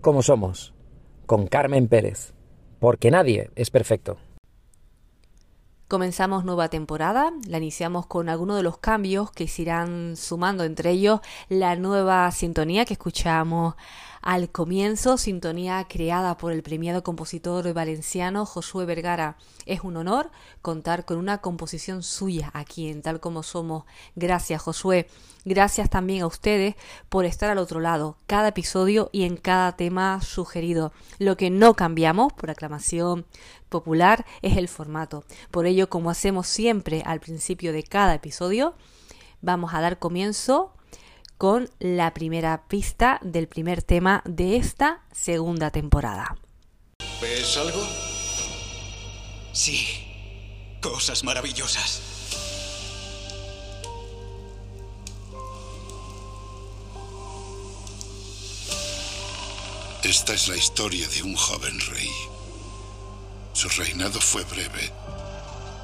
como somos, con Carmen Pérez, porque nadie es perfecto. Comenzamos nueva temporada, la iniciamos con algunos de los cambios que se irán sumando, entre ellos la nueva sintonía que escuchamos al comienzo, sintonía creada por el premiado compositor valenciano Josué Vergara. Es un honor contar con una composición suya aquí en Tal como Somos. Gracias Josué. Gracias también a ustedes por estar al otro lado, cada episodio y en cada tema sugerido. Lo que no cambiamos por aclamación popular es el formato. Por ello, como hacemos siempre al principio de cada episodio, vamos a dar comienzo con la primera pista del primer tema de esta segunda temporada. ¿Ves algo? Sí, cosas maravillosas. Esta es la historia de un joven rey. Su reinado fue breve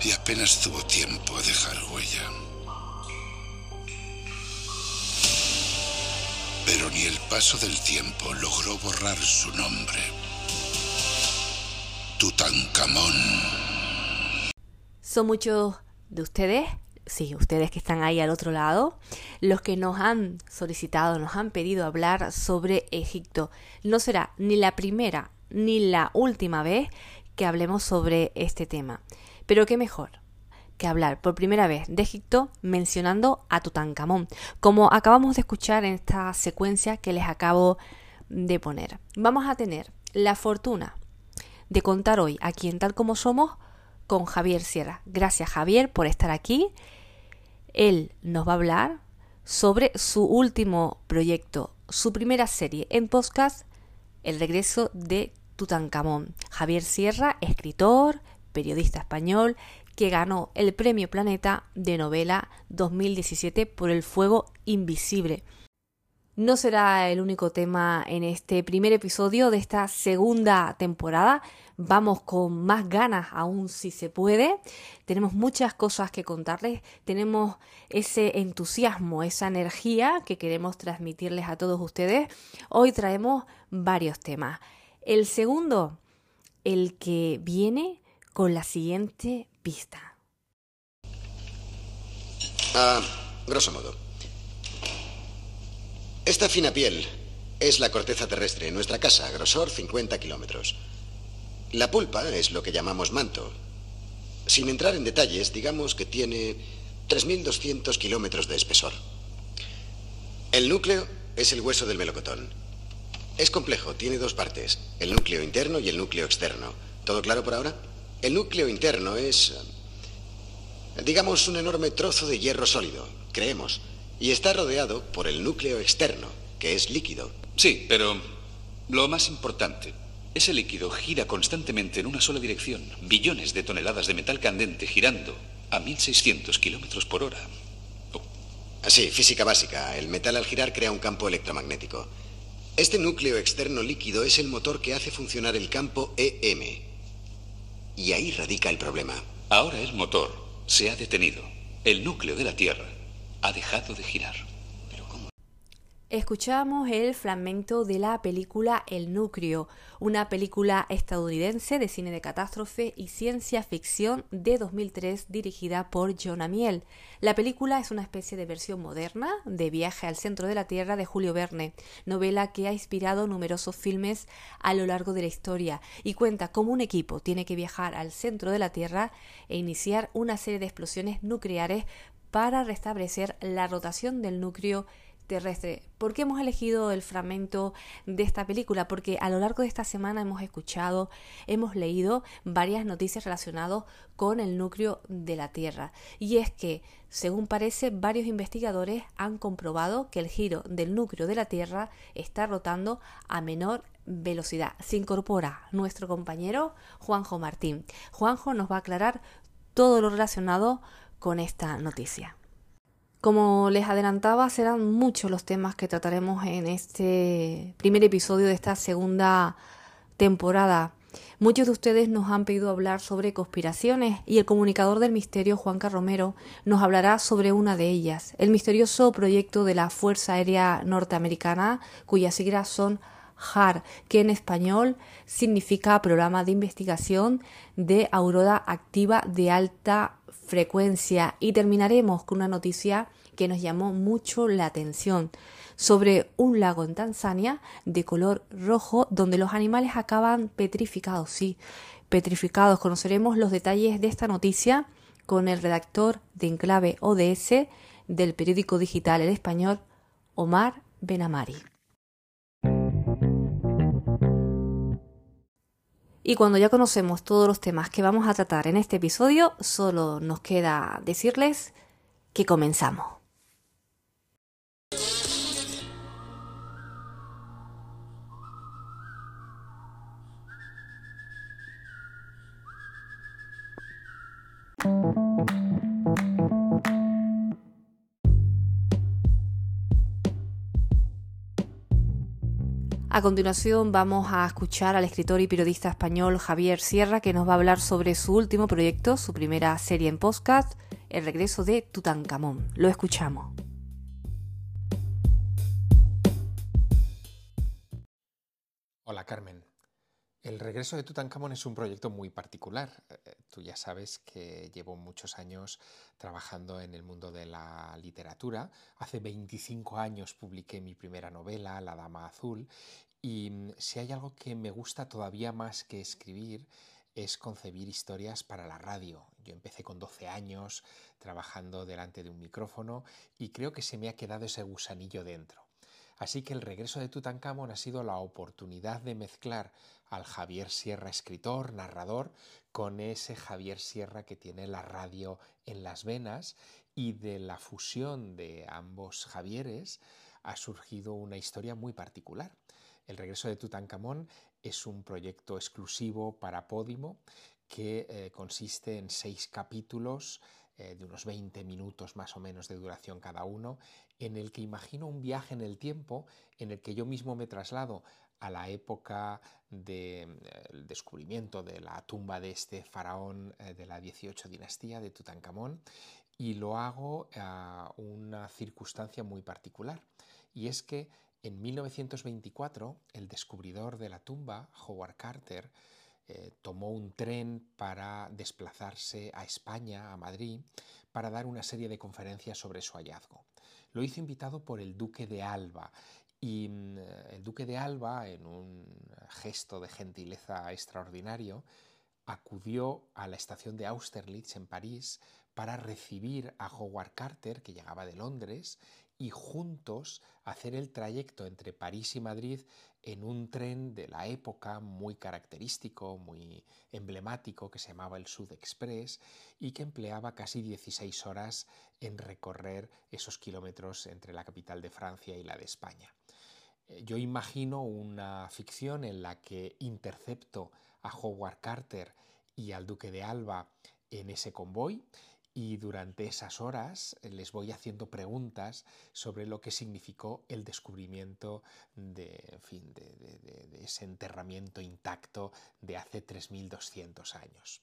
y apenas tuvo tiempo a dejar huella. Pero ni el paso del tiempo logró borrar su nombre. Tutankamón. Son muchos de ustedes, sí, ustedes que están ahí al otro lado, los que nos han solicitado, nos han pedido hablar sobre Egipto. No será ni la primera ni la última vez que hablemos sobre este tema. Pero qué mejor que hablar por primera vez de Egipto mencionando a Tutankamón, como acabamos de escuchar en esta secuencia que les acabo de poner. Vamos a tener la fortuna de contar hoy aquí en Tal como Somos con Javier Sierra. Gracias Javier por estar aquí. Él nos va a hablar sobre su último proyecto, su primera serie en podcast, El regreso de Tutankamón. Javier Sierra, escritor, periodista español, que ganó el Premio Planeta de Novela 2017 por El Fuego Invisible. No será el único tema en este primer episodio de esta segunda temporada. Vamos con más ganas aún si se puede. Tenemos muchas cosas que contarles. Tenemos ese entusiasmo, esa energía que queremos transmitirles a todos ustedes. Hoy traemos varios temas. El segundo, el que viene con la siguiente Ah, grosso modo. Esta fina piel es la corteza terrestre, nuestra casa, grosor 50 kilómetros. La pulpa es lo que llamamos manto. Sin entrar en detalles, digamos que tiene 3.200 kilómetros de espesor. El núcleo es el hueso del melocotón. Es complejo, tiene dos partes, el núcleo interno y el núcleo externo. ¿Todo claro por ahora? El núcleo interno es, digamos, un enorme trozo de hierro sólido, creemos, y está rodeado por el núcleo externo, que es líquido. Sí, pero lo más importante, ese líquido gira constantemente en una sola dirección, billones de toneladas de metal candente girando a 1600 kilómetros por hora. Oh. Sí, física básica. El metal al girar crea un campo electromagnético. Este núcleo externo líquido es el motor que hace funcionar el campo EM, y ahí radica el problema. Ahora el motor se ha detenido. El núcleo de la Tierra ha dejado de girar. Escuchamos el fragmento de la película El Núcleo, una película estadounidense de cine de catástrofe y ciencia ficción de 2003 dirigida por John Amiel. La película es una especie de versión moderna de Viaje al centro de la Tierra de Julio Verne, novela que ha inspirado numerosos filmes a lo largo de la historia y cuenta cómo un equipo tiene que viajar al centro de la Tierra e iniciar una serie de explosiones nucleares para restablecer la rotación del núcleo terrestre. ¿Por qué hemos elegido el fragmento de esta película? Porque a lo largo de esta semana hemos escuchado, hemos leído varias noticias relacionadas con el núcleo de la Tierra. Y es que, según parece, varios investigadores han comprobado que el giro del núcleo de la Tierra está rotando a menor velocidad. Se incorpora nuestro compañero Juanjo Martín. Juanjo nos va a aclarar todo lo relacionado con esta noticia. Como les adelantaba, serán muchos los temas que trataremos en este primer episodio de esta segunda temporada. Muchos de ustedes nos han pedido hablar sobre conspiraciones y el comunicador del misterio, Juan Romero, nos hablará sobre una de ellas, el misterioso proyecto de la Fuerza Aérea Norteamericana, cuyas siglas son HAR, que en español significa Programa de Investigación de Aurora Activa de Alta Frecuencia. Y terminaremos con una noticia que nos llamó mucho la atención sobre un lago en Tanzania de color rojo donde los animales acaban petrificados, sí, petrificados. Conoceremos los detalles de esta noticia con el redactor de Enclave ODS del periódico digital El Español, Omar Benamari. Y cuando ya conocemos todos los temas que vamos a tratar en este episodio, solo nos queda decirles que comenzamos. A continuación vamos a escuchar al escritor y periodista español Javier Sierra que nos va a hablar sobre su último proyecto, su primera serie en podcast, El regreso de Tutankamón. Lo escuchamos. Hola Carmen. El regreso de Tutankamón es un proyecto muy particular. Eh, tú ya sabes que llevo muchos años trabajando en el mundo de la literatura. Hace 25 años publiqué mi primera novela, La Dama Azul, y mm, si hay algo que me gusta todavía más que escribir, es concebir historias para la radio. Yo empecé con 12 años trabajando delante de un micrófono y creo que se me ha quedado ese gusanillo dentro. Así que el regreso de Tutankamón ha sido la oportunidad de mezclar al Javier Sierra escritor, narrador, con ese Javier Sierra que tiene la radio en las venas y de la fusión de ambos Javieres ha surgido una historia muy particular. El regreso de Tutankamón es un proyecto exclusivo para Podimo que eh, consiste en seis capítulos eh, de unos 20 minutos más o menos de duración cada uno, en el que imagino un viaje en el tiempo en el que yo mismo me traslado a la época del eh, descubrimiento de la tumba de este faraón de la 18 dinastía de Tutankamón y lo hago a una circunstancia muy particular y es que en 1924, el descubridor de la tumba, Howard Carter, eh, tomó un tren para desplazarse a España, a Madrid, para dar una serie de conferencias sobre su hallazgo. Lo hizo invitado por el duque de Alba y mm, el duque de Alba, en un gesto de gentileza extraordinario, acudió a la estación de Austerlitz en París para recibir a Howard Carter, que llegaba de Londres, y juntos hacer el trayecto entre París y Madrid en un tren de la época muy característico, muy emblemático, que se llamaba el Sud Express y que empleaba casi 16 horas en recorrer esos kilómetros entre la capital de Francia y la de España. Eh, yo imagino una ficción en la que intercepto a Howard Carter y al duque de Alba en ese convoy y durante esas horas eh, les voy haciendo preguntas sobre lo que significó el descubrimiento de, ese enterramiento intacto de hace 3.200 años.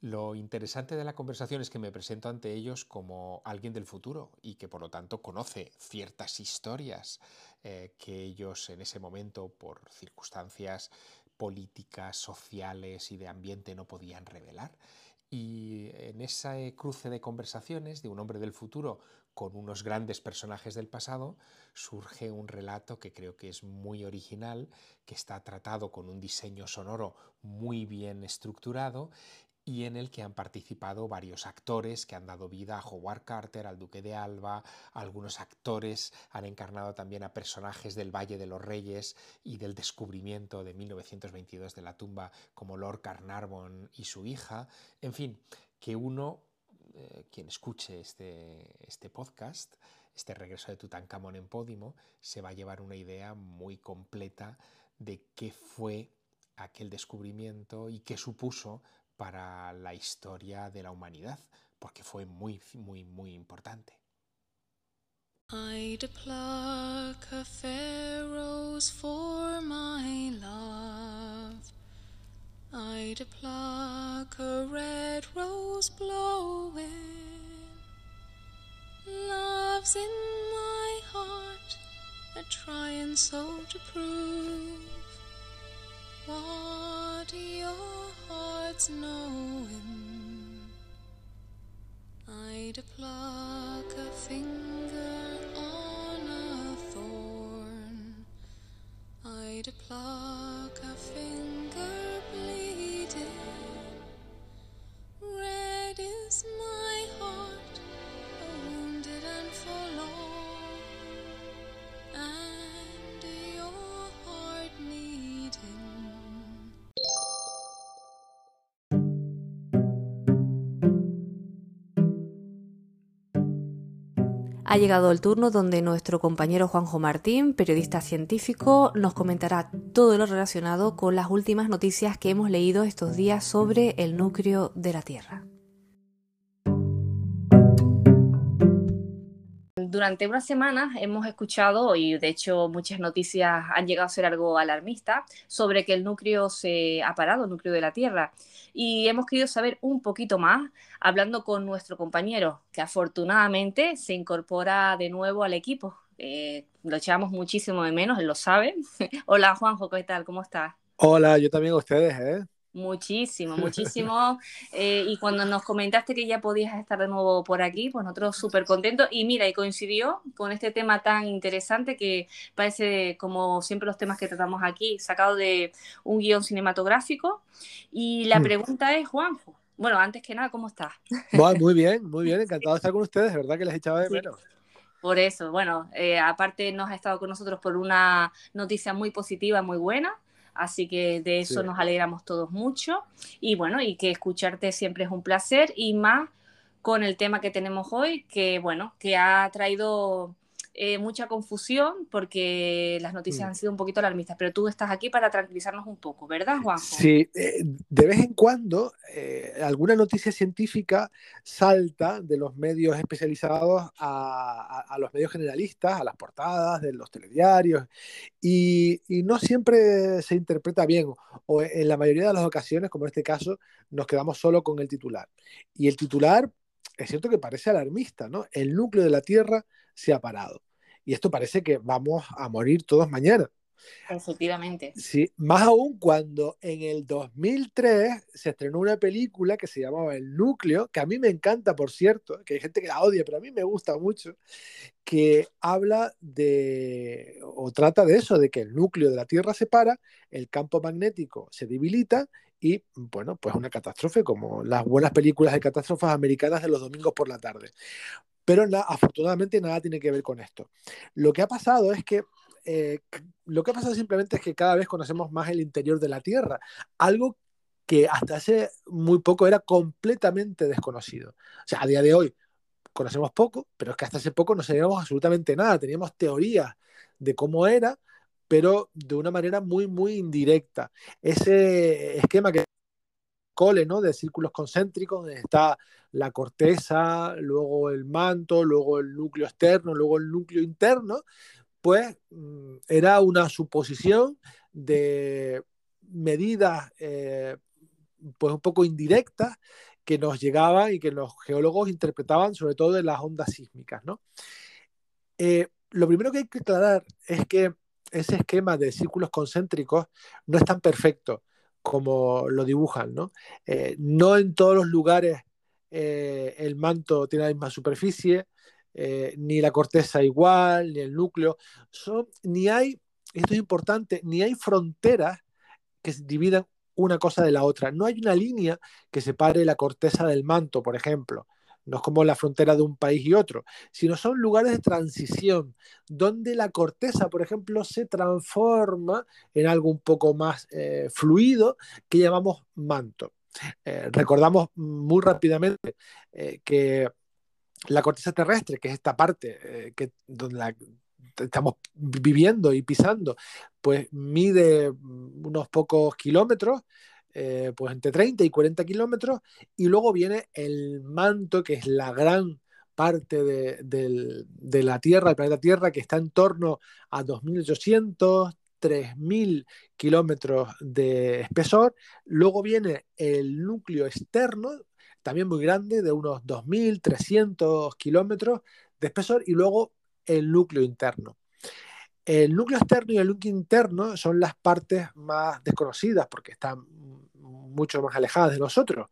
Lo interesante de la conversación es que me presento ante ellos como alguien del futuro y que por lo tanto conoce ciertas historias eh, que ellos en ese momento, por circunstancias políticas, sociales y de ambiente, no podían revelar. Y en ese cruce de conversaciones de un hombre del futuro con unos grandes personajes del pasado, surge un relato que creo que es muy original, que está tratado con un diseño sonoro muy bien estructurado y en el que han participado varios actores que han dado vida a Howard Carter, al Duque de Alba, algunos actores han encarnado también a personajes del Valle de los Reyes y del descubrimiento de 1922 de la tumba como Lord Carnarvon y su hija, en fin, que uno, eh, quien escuche este, este podcast, este regreso de Tutankamón en Pódimo, se va a llevar una idea muy completa de qué fue aquel descubrimiento y qué supuso para la historia de la humanidad, porque fue muy, muy, muy importante. I'd pluck a rose for my love. I'd pluck a red rose blowing. Love's in my heart, a trying so to prove what your heart's knowing. I'd pluck a finger on a thorn. I'd pluck Ha llegado el turno donde nuestro compañero Juanjo Martín, periodista científico, nos comentará todo lo relacionado con las últimas noticias que hemos leído estos días sobre el núcleo de la Tierra. Durante unas semanas hemos escuchado, y de hecho muchas noticias han llegado a ser algo alarmistas, sobre que el núcleo se ha parado, el núcleo de la Tierra. Y hemos querido saber un poquito más, hablando con nuestro compañero, que afortunadamente se incorpora de nuevo al equipo. Eh, lo echamos muchísimo de menos, él lo sabe. Hola Juanjo, ¿qué tal? ¿Cómo estás? Hola, yo también a ustedes, ¿eh? Muchísimo, muchísimo. Eh, y cuando nos comentaste que ya podías estar de nuevo por aquí, pues nosotros súper contentos. Y mira, y coincidió con este tema tan interesante que parece, como siempre los temas que tratamos aquí, sacado de un guion cinematográfico. Y la Mm. pregunta es, Juanjo, bueno, antes que nada, ¿cómo estás? Bueno, muy bien, muy bien, encantado de estar con ustedes, de verdad que les echaba de Sí. menos. Por eso, bueno, eh, aparte nos ha estado con nosotros por una noticia muy positiva, muy buena, así que de eso Sí. nos alegramos todos mucho. Y bueno, y que escucharte siempre es un placer y más con el tema que tenemos hoy, que bueno, que ha traído eh, mucha confusión porque las noticias Mm. han sido un poquito alarmistas, pero tú estás aquí para tranquilizarnos un poco, ¿verdad, Juanjo? Sí, eh, de vez en cuando eh, alguna noticia científica salta de los medios especializados a, a- a los medios generalistas, a las portadas de los telediarios, y, y no siempre se interpreta bien, o en la mayoría de las ocasiones, como en este caso, nos quedamos solo con el titular. Y el titular es cierto que parece alarmista, ¿no? El núcleo de la Tierra se ha parado. Y esto parece que vamos a morir todos mañana. Efectivamente. Sí, más aún cuando en el 2003 se estrenó una película que se llamaba El Núcleo, que a mí me encanta, por cierto, que hay gente que la odia, pero a mí me gusta mucho, que habla de, o trata de eso, de que el núcleo de la Tierra se para, el campo magnético se debilita y, bueno, pues una catástrofe, como las buenas películas de catástrofes americanas de los domingos por la tarde. Pero na- afortunadamente nada tiene que ver con esto. Lo que ha pasado es que eh, lo que ha pasado simplemente es que cada vez conocemos más el interior de la Tierra, algo que hasta hace muy poco era completamente desconocido. O sea, a día de hoy conocemos poco, pero es que hasta hace poco no sabíamos absolutamente nada. Teníamos teorías de cómo era, pero de una manera muy, muy indirecta. Ese esquema que cole. De círculos concéntricos, donde está la corteza, luego el manto, luego el núcleo externo, luego el núcleo interno, pues mm, era una suposición de medidas eh, pues un poco indirectas que nos llegaban y que los geólogos interpretaban sobre todo de las ondas sísmicas, ¿no? Eh, lo primero que hay que aclarar es que ese esquema de círculos concéntricos no es tan perfecto como lo dibujan, ¿no? Eh, no en todos los lugares eh, el manto tiene la misma superficie, eh, ni la corteza igual, ni el núcleo, son, ni hay, esto es importante, ni hay fronteras que dividan una cosa de la otra. No hay una línea que separe la corteza del manto, por ejemplo. No es como la frontera de un país y otro, sino son lugares de transición, donde la corteza, por ejemplo, se transforma en algo un poco más eh, fluido que llamamos manto. Eh, recordamos muy rápidamente eh, que la corteza terrestre, que es esta parte que, donde la, estamos viviendo y pisando, pues mide unos pocos kilómetros, eh, pues entre 30 y 40 kilómetros, y luego viene el manto, que es la gran parte de, de, de la Tierra, el planeta Tierra, que está en torno a 2.800, 3.000 kilómetros de espesor. Luego viene el núcleo externo, también muy grande, de unos 2.300 kilómetros de espesor, y luego el núcleo interno. El núcleo externo y el núcleo interno son las partes más desconocidas porque están mucho más alejadas de nosotros.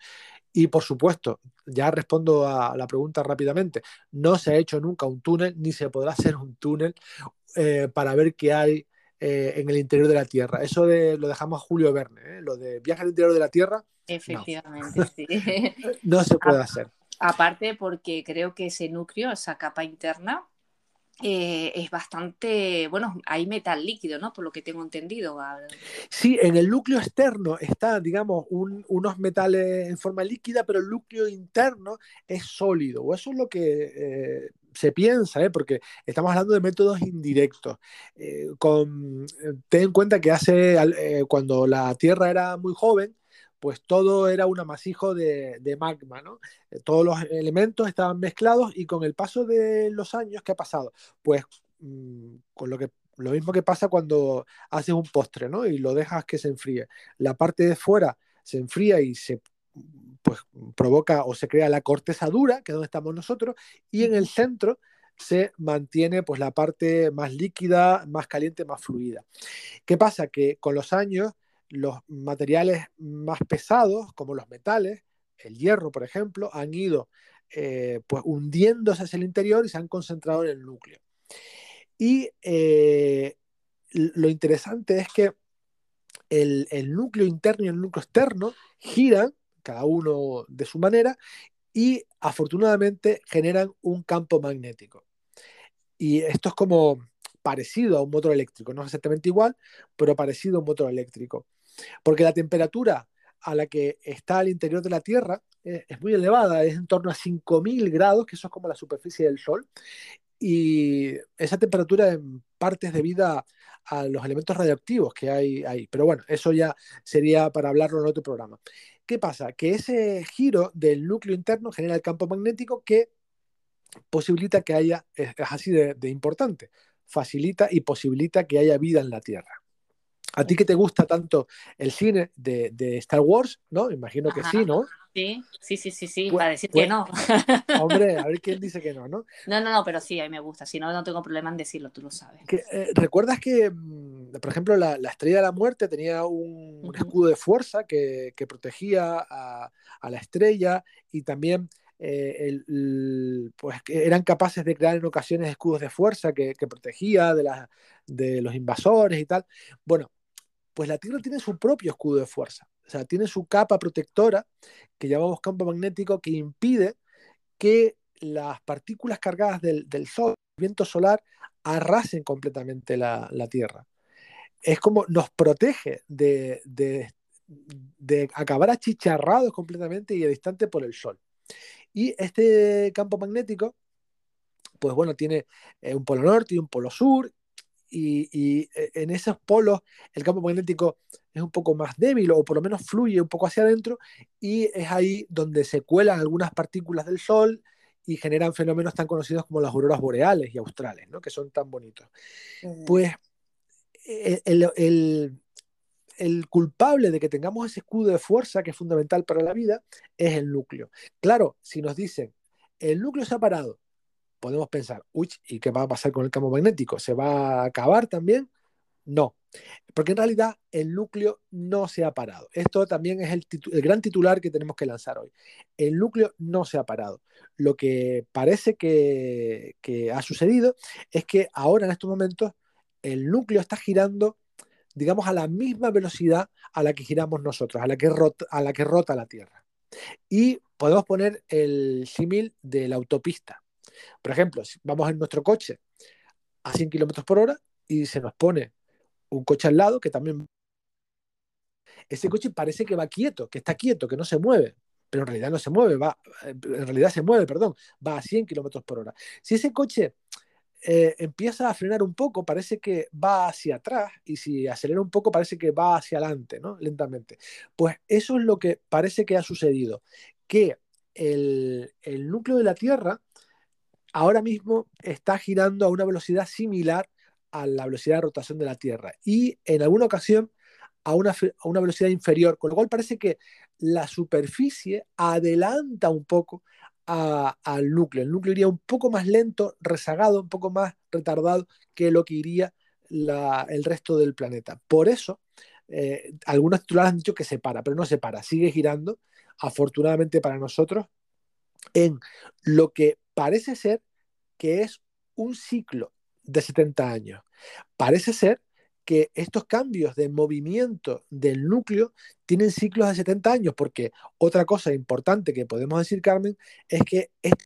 Y por supuesto, ya respondo a la pregunta rápidamente, no se ha hecho nunca un túnel ni se podrá hacer un túnel eh, para ver qué hay eh, en el interior de la Tierra. Eso de, lo dejamos a Julio Verne, ¿eh? lo de viaje al interior de la Tierra. Efectivamente, no. sí. no se puede hacer. Aparte porque creo que ese núcleo, esa capa interna, eh, es bastante, bueno, hay metal líquido, ¿no? Por lo que tengo entendido. Sí, en el núcleo externo está, digamos, un, unos metales en forma líquida, pero el núcleo interno es sólido, o eso es lo que eh, se piensa, ¿eh? porque estamos hablando de métodos indirectos. Eh, ten en cuenta que hace, cuando la Tierra era muy joven, pues todo era un amasijo de, magma, ¿no? Todos los elementos estaban mezclados y con el paso de los años, ¿qué ha pasado? Pues mmm, con lo que lo mismo que pasa cuando haces un postre, ¿no? Y lo dejas que se enfríe. La parte de fuera se enfría y se pues provoca o se crea la corteza dura, que es donde estamos nosotros, y en el centro se mantiene pues la parte más líquida, más caliente, más fluida. ¿Qué pasa? Que con los años los materiales más pesados, como los metales, el hierro, por ejemplo, han ido eh, pues hundiéndose hacia el interior y se han concentrado en el núcleo. Y eh, lo interesante es que el, el, núcleo interno y el núcleo externo giran, cada uno de su manera, y afortunadamente generan un campo magnético. Y esto es como parecido a un motor eléctrico, no exactamente igual, pero parecido a un motor eléctrico. Porque la temperatura a la que está al interior de la Tierra es, es muy elevada, es en torno a 5.000 grados, que eso es como la superficie del Sol, y esa temperatura en parte es debida a los elementos radioactivos que hay ahí. Pero bueno, eso ya sería para hablarlo en otro programa. ¿Qué pasa? Que ese giro del núcleo interno genera el campo magnético que posibilita que haya, es así de importante, facilita y posibilita que haya vida en la Tierra. ¿A ti que te gusta tanto el cine de, de Star Wars, no? Imagino que Ajá. sí, ¿no? Sí, sí, sí, sí, sí, Pues- para decir pues- que no. Hombre, a ver quién dice que no, ¿no? No, no, no, pero sí, a mí me gusta. Si no, no tengo problema en decirlo, tú lo sabes. Que, eh, ¿Recuerdas que, mm, por ejemplo, la, la Estrella de la Muerte tenía un, escudo de fuerza que, que protegía a, a la estrella y también eh, el- el- pues, eran capaces de crear en ocasiones escudos de fuerza que, que protegía de, la- de los invasores y tal? Bueno, pues la Tierra tiene su propio escudo de fuerza, o sea, tiene su capa protectora que llamamos campo magnético que impide que las partículas cargadas del, Sol, el viento solar, arrasen completamente la, Tierra. Es como nos protege de, de, de acabar achicharrados completamente y distante por el Sol. Y este campo magnético, pues bueno, tiene eh, un polo norte y un polo sur, y, y, eh, en esos polos el campo magnético es un poco más débil o por lo menos fluye un poco hacia adentro y es ahí donde se cuelan algunas partículas del Sol y generan fenómenos tan conocidos como las auroras boreales y australes, ¿no? que son tan bonitos. Pues el, el, el, el, culpable de que tengamos ese escudo de fuerza que es fundamental para la vida es el núcleo. Claro, si nos dicen, el núcleo se ha parado, podemos pensar, uy, ¿y qué va a pasar con el campo magnético? ¿Se va a acabar también? No, porque en realidad el núcleo no se ha parado. Esto también es el, gran titular que tenemos que lanzar hoy. El núcleo no se ha parado. Lo que parece que, ha sucedido es que ahora en estos momentos el núcleo está girando, digamos, a la misma velocidad a la que giramos nosotros, a la que a la, que rota la Tierra. Y podemos poner el símil de la autopista. Por ejemplo, si vamos en nuestro coche a 100 km por hora y se nos pone un coche al lado que también... Ese coche parece que va quieto, que está quieto, que no se mueve, pero en realidad no se mueve, va, en realidad se mueve, perdón, va a 100 km por hora. Si ese coche eh, empieza a frenar un poco, parece que va hacia atrás, y si acelera un poco, parece que va hacia adelante, ¿no? Lentamente. Pues eso es lo que parece que ha sucedido, que el, el núcleo de la Tierra ahora mismo está girando a una velocidad similar a la velocidad de rotación de la Tierra y en alguna ocasión a una, a una velocidad inferior, con lo cual parece que la superficie adelanta un poco al núcleo. El núcleo iría un poco más lento, rezagado, un poco más retardado que lo que iría el resto del planeta. Por eso, eh, algunos titulares han dicho que se para, pero no se para, sigue girando, afortunadamente para nosotros, en lo que parece ser que es un ciclo de 70 años. Parece ser que estos cambios de movimiento del núcleo tienen ciclos de 70 años, porque otra cosa importante que podemos decir, Carmen, es que esto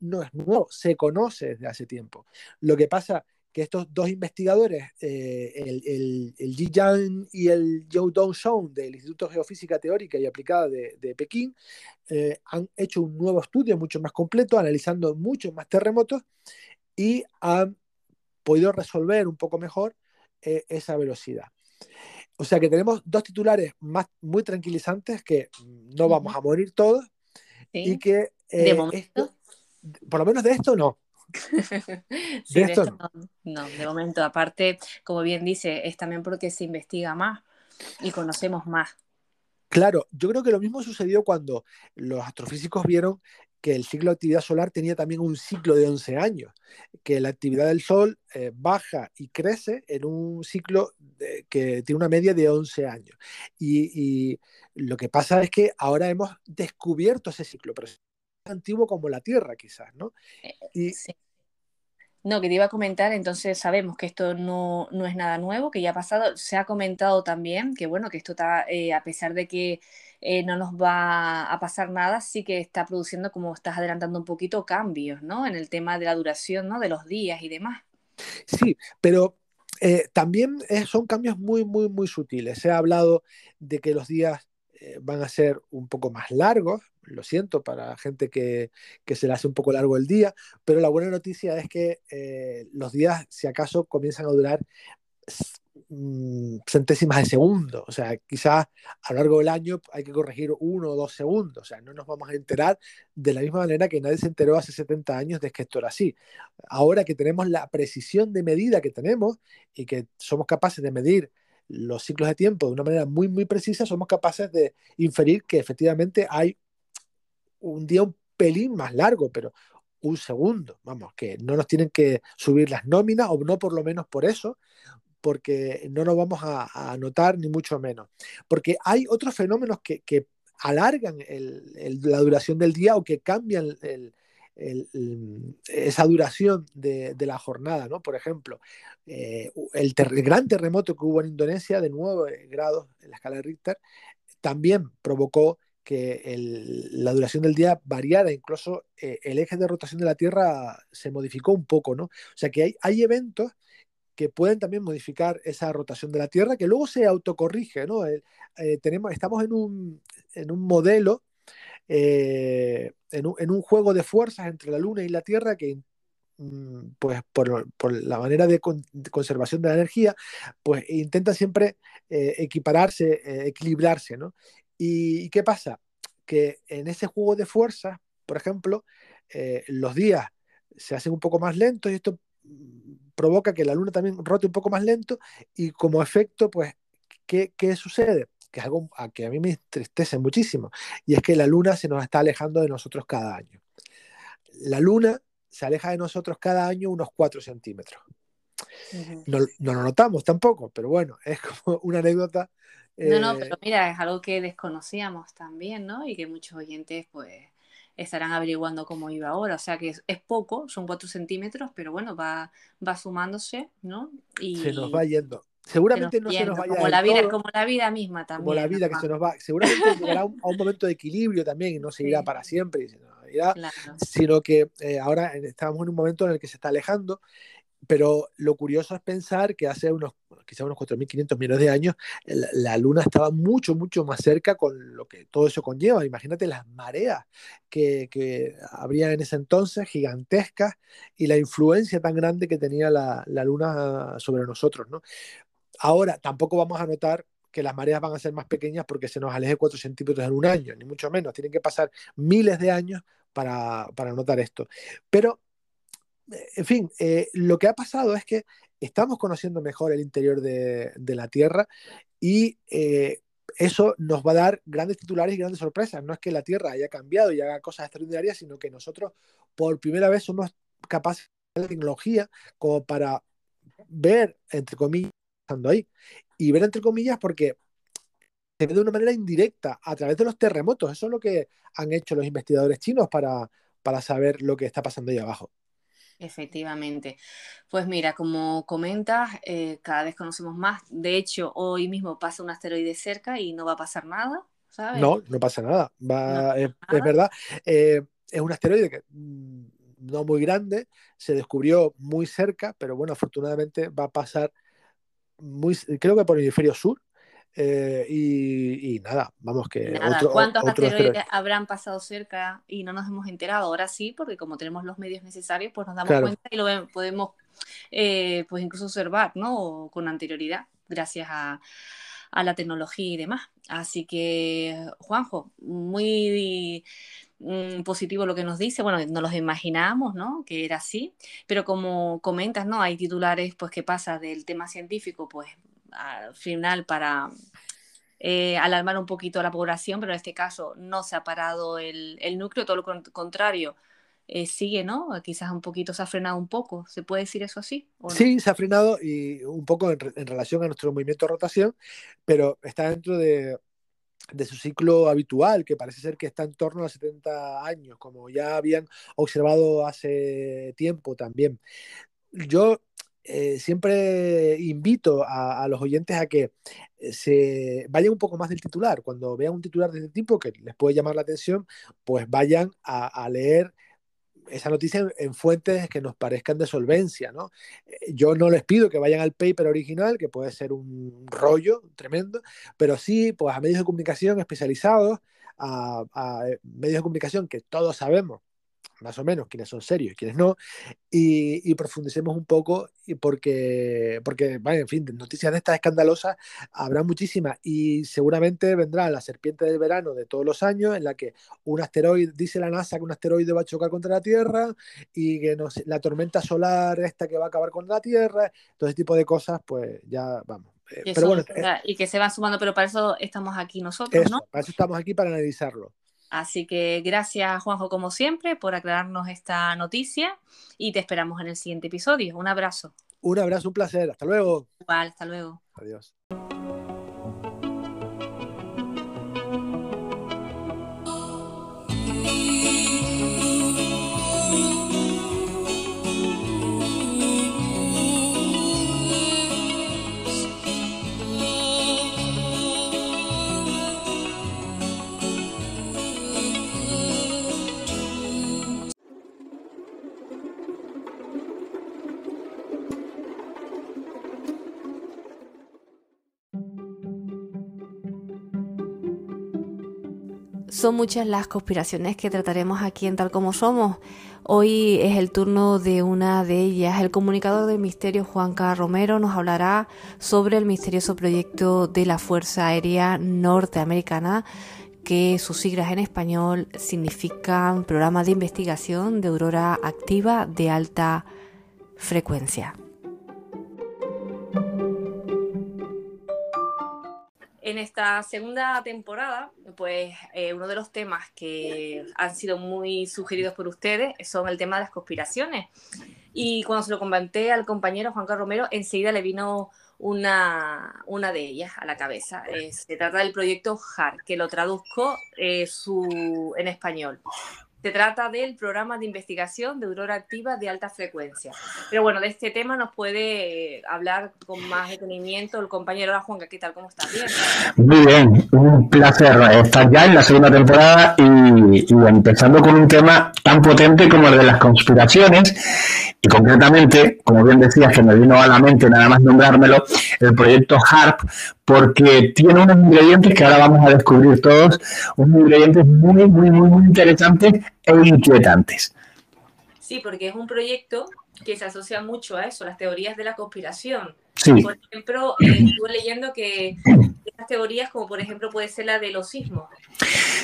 no es nuevo, se conoce desde hace tiempo. Lo que pasa que estos dos investigadores, eh, el, el, el Ji Yang y el Zhou Dong del Instituto de Geofísica Teórica y Aplicada de, de Pekín, eh, han hecho un nuevo estudio mucho más completo, analizando muchos más terremotos y han podido resolver un poco mejor eh, esa velocidad. O sea que tenemos dos titulares más, muy tranquilizantes que no vamos a morir todos y que De momento. esto, por lo menos de esto no. Sí, De esto no, no, de momento. Aparte, como bien dice, es también porque se investiga más y conocemos más. Claro, yo creo que lo mismo sucedió cuando los astrofísicos vieron que el ciclo de actividad solar tenía también un ciclo de 11 años, que la actividad del Sol eh, baja y crece en un ciclo de- que tiene una media de 11 años. Y, y lo que pasa es que ahora hemos descubierto ese ciclo, pero es tan antiguo como la Tierra quizás, ¿no? Y Sí. No, que te iba a comentar, entonces sabemos que esto no, no es nada nuevo, que ya ha pasado. Se ha comentado también que, bueno, que esto está, eh, a pesar de que eh, no nos va a pasar nada, sí que está produciendo, como estás adelantando un poquito, cambios, ¿no? En el tema de la duración, ¿no? De los días y demás. Sí, pero eh, también son cambios muy, muy, muy sutiles. Se ha hablado de que los días van a ser un poco más largos, lo siento para gente que, que se le hace un poco largo el día, pero la buena noticia es que eh, los días, si acaso, comienzan a durar mm, centésimas de segundo. O sea, quizás a lo largo del año hay que corregir uno o dos segundos. O sea, no nos vamos a enterar de la misma manera que nadie se enteró hace 70 años de que esto era así. Ahora que tenemos la precisión de medida que tenemos y que somos capaces de medir los ciclos de tiempo de una manera muy, muy precisa, somos capaces de inferir que efectivamente hay un día un pelín más largo, pero un segundo, vamos, que no nos tienen que subir las nóminas, o no por lo menos por eso, porque no nos vamos a, notar ni mucho menos. Porque hay otros fenómenos que, que alargan la duración del día o que cambian esa duración de, la jornada, ¿no? Por ejemplo, eh, el, gran terremoto que hubo en Indonesia de 9 grados en la escala de Richter también provocó que la duración del día variara, incluso eh, el eje de rotación de la Tierra se modificó un poco, ¿no? O sea que hay, hay eventos que pueden también modificar esa rotación de la Tierra, que luego se autocorrige, ¿no? Eh, tenemos, estamos en un, en un modelo, eh, en, un, en un juego de fuerzas entre la Luna y la Tierra que mm, pues por, por la manera de, con- de conservación de la energía, pues intenta siempre equipararse, equilibrarse, ¿no? ¿Y, qué pasa? Que en ese juego de fuerzas, por ejemplo, eh, los días se hacen un poco más lentos y esto mm, provoca que la luna también rote un poco más lento y como efecto, pues, ¿qué, qué sucede? Que es algo a que a mí me entristece muchísimo y es que la luna se nos está alejando de nosotros cada año. La luna se aleja de nosotros cada año unos 4 centímetros. No lo notamos tampoco, pero bueno, es como una anécdota. No, no, eh, pero mira, es algo que desconocíamos también, ¿no? Y que muchos oyentes, pues, estarán averiguando cómo iba ahora. O sea que es, es poco, son 4 centímetros, pero bueno, va, va sumándose, ¿no? Y se nos va yendo. se Seguramente no se nos vaya como la vida, todo, como la vida misma como la también, vida que se nos va. Seguramente llegará a un, a un momento de equilibrio también y no se irá Sí. para siempre, irá, Claro. sino que eh, ahora estamos en un momento en el que se está alejando. Pero lo curioso es pensar que hace unos, quizás unos 4.500 millones de años, la, Luna estaba mucho, mucho más cerca con lo que todo eso conlleva. Imagínate las mareas que, habría en ese entonces, gigantescas, y la influencia tan grande que tenía la, la Luna sobre nosotros, ¿no? Ahora, tampoco vamos a notar que las mareas van a ser más pequeñas porque se nos aleje 4 centímetros en un año, ni mucho menos. Tienen que pasar miles de años para, para notar esto. Pero, eh, en fin, eh, lo que ha pasado es que estamos conociendo mejor el interior de, la Tierra y eh, eso nos va a dar grandes titulares y grandes sorpresas. No es que la Tierra haya cambiado y haga cosas extraordinarias, sino que nosotros por primera vez somos capaces de la tecnología como para ver, entre comillas, estando ahí. Y ver, entre comillas, porque se ve de una manera indirecta a través de los terremotos. Eso es lo que han hecho los investigadores chinos para, para saber lo que está pasando ahí abajo. Efectivamente. Pues mira, como comentas, eh, cada vez conocemos más. De hecho, hoy mismo pasa un asteroide cerca y no va a pasar nada, ¿sabes? No, no pasa nada. Va, No es, pasa es verdad. Eh, es un asteroide que mm, no muy grande, se descubrió muy cerca, pero bueno, afortunadamente va a pasar muy, creo que por el hemisferio sur. Eh, y, y nada, vamos que Nada, otro, ¿cuántos otro asteroides asteroide. habrán pasado cerca y no nos hemos enterado? Ahora sí, porque como tenemos los medios necesarios, pues nos damos Claro. cuenta y lo podemos eh, pues incluso observar, ¿no? Con anterioridad, gracias a, a la tecnología y demás. Así que, Juanjo, muy mm, positivo lo que nos dice. Bueno, nos los imaginábamos, ¿no? Que era así, pero como comentas, ¿no? Hay titulares, pues, que pasa del tema científico, pues, al final para eh, alarmar un poquito a la población, pero en este caso no se ha parado el, núcleo, todo lo con- contrario, eh, sigue, ¿no? Quizás un poquito se ha frenado un poco, ¿se puede decir eso así? Sí, se ha frenado y un poco en, en relación a nuestro movimiento de rotación, pero está dentro de, de su ciclo habitual, que parece ser que está en torno a 70 años, como ya habían observado hace tiempo también. Yo eh, siempre invito a, los oyentes a que eh, se vayan un poco más del titular. Cuando vean un titular de este tipo que les puede llamar la atención, pues vayan a, leer esa noticia en, en fuentes que nos parezcan de solvencia, ¿no? Eh, Yo no les pido que vayan al paper original, que puede ser un rollo tremendo, pero sí pues a medios de comunicación especializados, a, medios de comunicación que todos sabemos más o menos quiénes son serios y quiénes no, y, y profundicemos un poco, y porque, porque, vaya, en fin, noticias de estas escandalosas habrá muchísimas, y seguramente vendrá la serpiente del verano de todos los años, en la que un asteroide, dice la NASA que un asteroide va a chocar contra la Tierra, y que la tormenta solar esta que va a acabar con la Tierra, todo ese tipo de cosas, pues ya vamos. Eh, Que pero son- bueno, o sea, y que se van sumando, pero para eso estamos aquí nosotros, eso, ¿no? para eso estamos aquí, para analizarlo. Así que gracias, Juanjo, como siempre, por aclararnos esta noticia y te esperamos en el siguiente episodio. Un abrazo. Un abrazo, un placer, hasta luego. Igual, hasta luego. Adiós. Son muchas las conspiraciones que trataremos aquí en Tal Como Somos. Hoy es el turno de una de ellas. El comunicador del misterio Juan K. Romero nos hablará sobre el misterioso proyecto de la Fuerza Aérea Norteamericana, que sus siglas en español significan Programa de Investigación de Aurora Activa de Alta Frecuencia. En esta segunda temporada, pues eh, uno de los temas que han sido muy sugeridos por ustedes son el tema de las conspiraciones. Y cuando se lo comenté al compañero Juan Carlos Romero, enseguida le vino una, una de ellas a la cabeza. Eh, se trata del proyecto HAR, que lo traduzco eh, su, en español. Se trata del programa de investigación de aurora activa de alta frecuencia. Pero bueno, de este tema nos puede eh, hablar con más detenimiento el compañero Hola, Juanca. ¿Qué tal? ¿Cómo estás? Bien. Muy bien, un placer estar ya en la segunda temporada y empezando con un tema tan potente como el de las conspiraciones y concretamente, como bien decías, que me vino a la mente nada más nombrármelo, el proyecto HARP, porque tiene unos ingredientes que ahora vamos a descubrir todos, unos ingredientes muy, muy, muy, muy interesantes e inquietantes. Sí, porque es un proyecto que se asocia mucho a eso, las teorías de la conspiración. Sí. Por ejemplo, eh, estuve leyendo que estas teorías, como por ejemplo puede ser la de los sismos,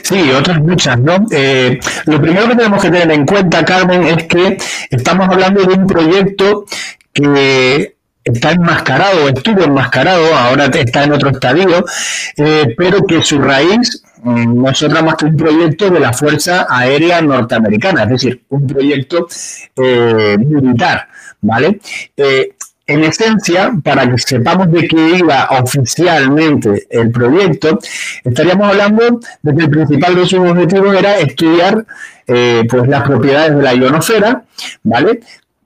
Sí, otras muchas, ¿no? Eh, lo primero que tenemos que tener en cuenta, Carmen, es que estamos hablando de un proyecto que está enmascarado, estuvo enmascarado, ahora está en otro estadio, eh, pero que su raíz mm, no es otra más que un proyecto de la Fuerza Aérea Norteamericana, es decir, un proyecto eh, militar, ¿vale? Eh, en esencia, para que sepamos de qué iba oficialmente el proyecto, estaríamos hablando de que el principal de sus objetivos era estudiar pues las propiedades de la ionosfera, ¿vale?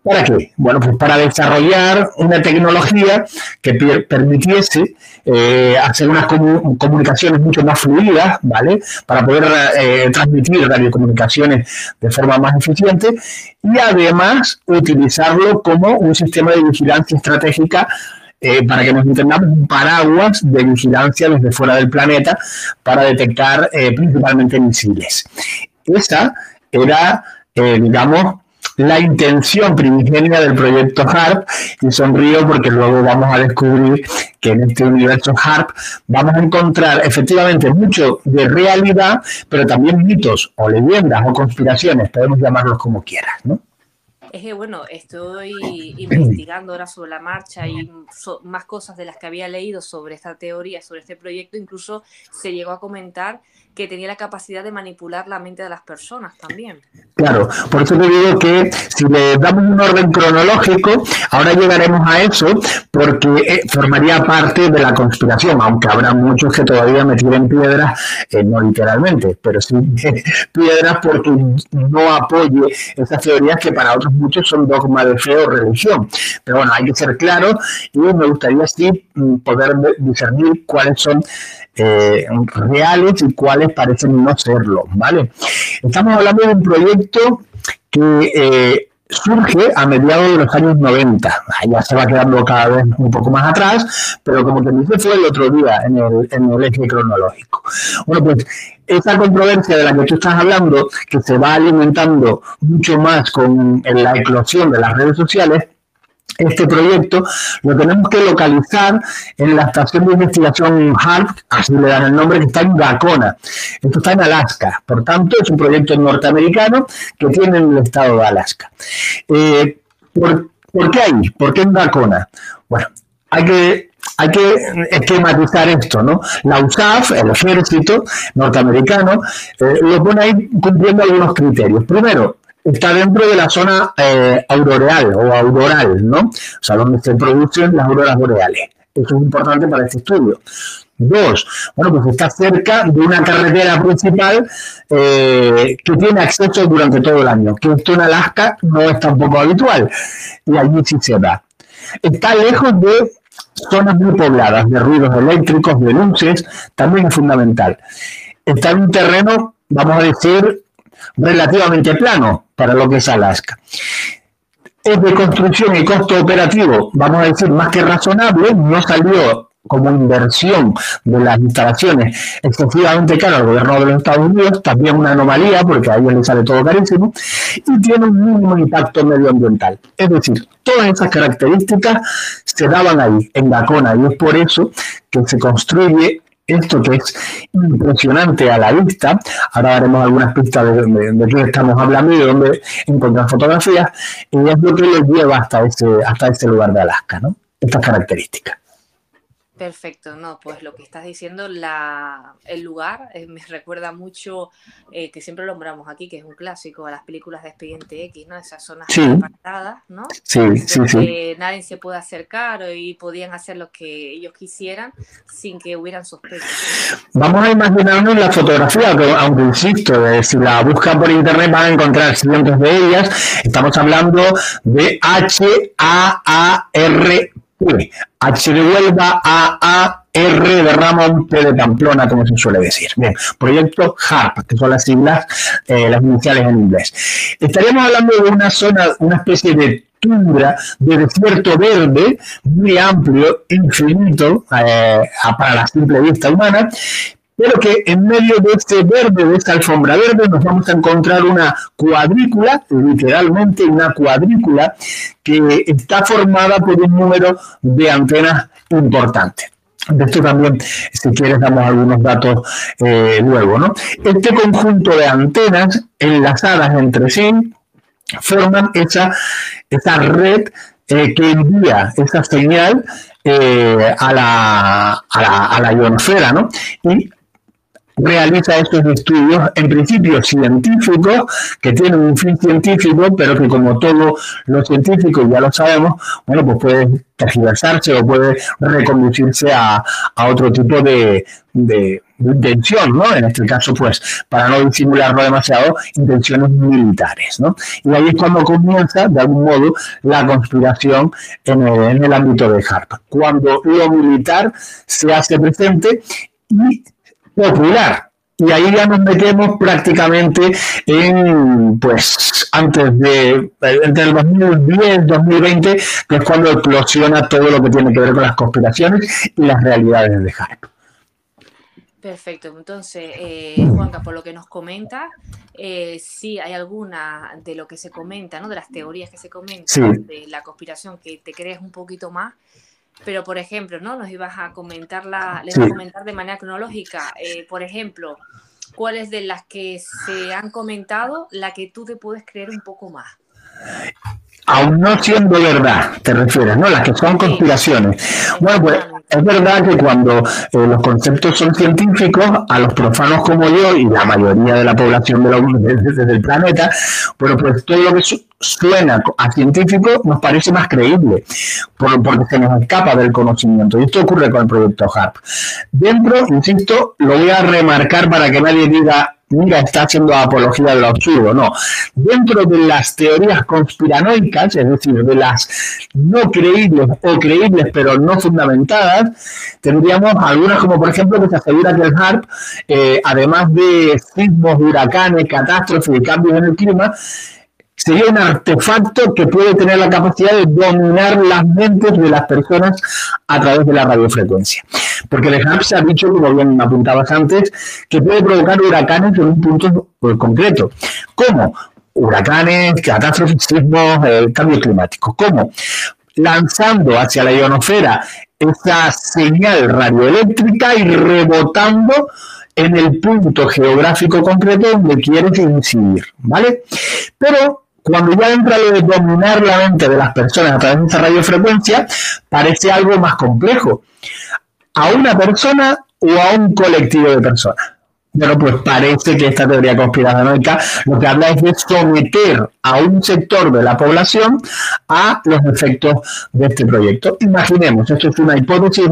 ¿Para qué? Bueno, pues para desarrollar una tecnología que per- permitiese eh, hacer unas comu- comunicaciones mucho más fluidas, ¿vale? Para poder eh, transmitir radiocomunicaciones de forma más eficiente y además utilizarlo como un sistema de vigilancia estratégica eh, para que nos entendamos, un paraguas de vigilancia desde fuera del planeta para detectar eh, principalmente misiles. Esa era, digamos, la intención primigenia del proyecto HARP y sonrío porque luego vamos a descubrir que en este universo HARP vamos a encontrar efectivamente mucho de realidad, pero también mitos o leyendas o conspiraciones, podemos llamarlos como quieras, ¿no? Es que bueno, estoy investigando ahora sobre la marcha y más cosas de las que había leído sobre esta teoría, sobre este proyecto, incluso se llegó a comentar que tenía la capacidad de manipular la mente de las personas también. Claro, por eso te digo que si le damos un orden cronológico, ahora llegaremos a eso porque eh, formaría parte de la conspiración, aunque habrá muchos que todavía me piedras, eh, no literalmente, pero sí piedras porque no apoye esas teorías que para otros muchos son dogma de fe o religión. Pero bueno, hay que ser claro y me gustaría sí mm, poder de- discernir cuáles son eh, reales y cuáles parecen no serlo, ¿vale? Estamos hablando de un proyecto que eh, surge a mediados de los años 90. Ah, Ya se va quedando cada vez un poco más atrás, pero como te dice fue el otro día en el, en el eje cronológico. Bueno, pues esa controversia de la que tú estás hablando, que se va alimentando mucho más con la eclosión de las redes sociales, este proyecto lo tenemos que localizar en la estación de investigación HARP, así le dan el nombre, que está en Gacona. Esto está en Alaska. Por tanto, es un proyecto norteamericano que tiene en el estado de Alaska. Eh, ¿por, qué ahí? ¿Por qué en Gacona? Bueno, hay que, hay que esquematizar esto, ¿no? La USAF, el ejército norteamericano, eh, lo pone ahí cumpliendo algunos criterios. Primero, está dentro de la zona eh, auroreal o auroral, ¿no? O sea, donde se producen las auroras boreales. Eso es importante para este estudio. Dos, bueno, pues está cerca de una carretera principal eh, que tiene acceso durante todo el año, que esto en Alaska no es tampoco habitual, y allí sí se da. Está lejos de zonas muy pobladas, de ruidos eléctricos, de luces, también es fundamental. Está en un terreno, vamos a decir, relativamente plano para lo que es Alaska. Es de construcción y costo operativo, vamos a decir, más que razonable, no salió como inversión de las instalaciones excesivamente caro al gobierno de los Estados Unidos, también una anomalía porque a ellos sale todo carísimo, y tiene un mínimo impacto medioambiental. Es decir, todas esas características se daban ahí, en Gacona, y es por eso que se construye esto que es impresionante a la vista. Ahora daremos algunas pistas de, de, qué estamos hablando y de dónde encontrar fotografías, y es lo que los lleva hasta ese, hasta ese lugar de Alaska, ¿no? Estas características. Perfecto, no, pues lo que estás diciendo, la, el lugar eh, me recuerda mucho, eh, que siempre lo nombramos aquí, que es un clásico, a las películas de Expediente X, ¿no? Esas zonas Sí. apartadas, ¿no? Sí, sí, sí. Donde nadie se puede acercar y podían hacer lo que ellos quisieran sin que hubieran sospechas. Vamos a imaginarnos la fotografía, que aunque insisto, eh, si la buscan por internet van a encontrar cientos de ellas. Estamos hablando de H-A-A-R-P. H de Huelva, A-A-R de Ramón, P de Pamplona, como se suele decir. Bien, proyecto HARP, que son las siglas, eh, las iniciales en inglés. Estaríamos hablando de una zona, una especie de tundra, de desierto verde, muy amplio, infinito, eh, a- para la simple vista humana, pero que en medio de este verde, de esta alfombra verde, nos vamos a encontrar una cuadrícula, literalmente una cuadrícula, que está formada por un número de antenas importante. De esto también, si quieres, damos algunos datos eh, luego. ¿no? Este conjunto de antenas enlazadas entre sí forman esa, esa red eh, que envía esa señal eh, a, la, a, la, a la ionosfera, ¿no? Y realiza estos estudios, en principio científicos, que tienen un fin científico, pero que como todos los científicos ya lo sabemos, bueno, pues puede tergiversarse o puede reconducirse a, a otro tipo de, de, de intención, ¿no? En este caso, pues, para no disimularlo demasiado, intenciones militares, ¿no? Y ahí es cuando comienza, de algún modo, la conspiración en el, en el ámbito de Harp. Cuando lo militar se hace presente y popular. Y ahí ya nos metemos prácticamente en, pues, antes de, entre el 2010 2020, que es cuando explosiona todo lo que tiene que ver con las conspiraciones y las realidades de Harp. Perfecto, entonces, eh, Juanca, por lo que nos comenta, eh, sí hay alguna de lo que se comenta, ¿no? De las teorías que se comentan Sí. de la conspiración que te crees un poquito más, pero por ejemplo, ¿no? Nos ibas a comentar la, le Sí. a comentar de manera cronológica, eh, por ejemplo, ¿cuáles de las que se han comentado la que tú te puedes creer un poco más? Aún no siendo verdad, te refieres, ¿no? Las que son conspiraciones. Bueno, pues es verdad que cuando eh, los conceptos son científicos, a los profanos como yo y la mayoría de la población de la- de- de- del planeta, bueno, pues todo lo que su- suena a científico nos parece más creíble, por- porque se nos escapa del conocimiento. Y esto ocurre con el proyecto HARP. Dentro, insisto, lo voy a remarcar para que nadie diga, mira, está haciendo apología de lo absurdo. No. Dentro de las teorías conspiranoicas, es decir, de las no creíbles o creíbles pero no fundamentadas, tendríamos algunas como por ejemplo que se asegura que el HARP, eh, además de sismos, huracanes, catástrofes y cambios en el clima, sería un artefacto que puede tener la capacidad de dominar las mentes de las personas a través de la radiofrecuencia. Porque el HARP ha dicho, como bien apuntabas antes, que puede provocar huracanes en un punto eh, concreto. ¿Cómo? Huracanes, catástrofes, sismos, eh, cambios climáticos. ¿Cómo? Lanzando hacia la ionosfera esa señal radioeléctrica y rebotando en el punto geográfico concreto donde quieres incidir, ¿vale? Pero cuando ya entra lo de dominar la mente de las personas a través de esa radiofrecuencia, parece algo más complejo. ¿A una persona o a un colectivo de personas? Bueno, pues parece que esta teoría conspiranoica lo que habla es de someter a un sector de la población a los efectos de este proyecto. Imaginemos, esto es una hipótesis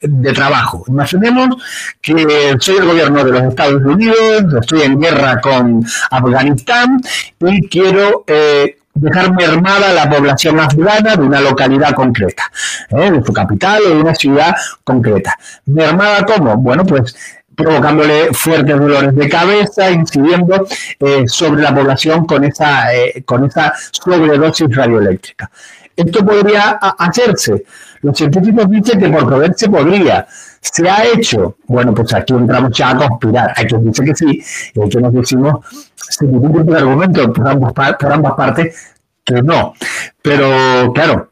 de trabajo. Imaginemos que soy el gobierno de los Estados Unidos, estoy en guerra con Afganistán y quiero eh, dejar mermada la población afgana de una localidad concreta, ¿eh? de su capital o de una ciudad concreta. ¿Mermada cómo? Bueno, pues provocándole fuertes dolores de cabeza, incidiendo eh, sobre la población con esa, eh, con esa sobredosis radioeléctrica. Esto podría hacerse. Los científicos dicen que por poder se podría. ¿Se ha hecho? Bueno, pues aquí entramos ya a conspirar. Hay quien dice que sí, y hay quienes decimos, se discute por argumento por ambas, por ambas partes, que no. Pero, claro,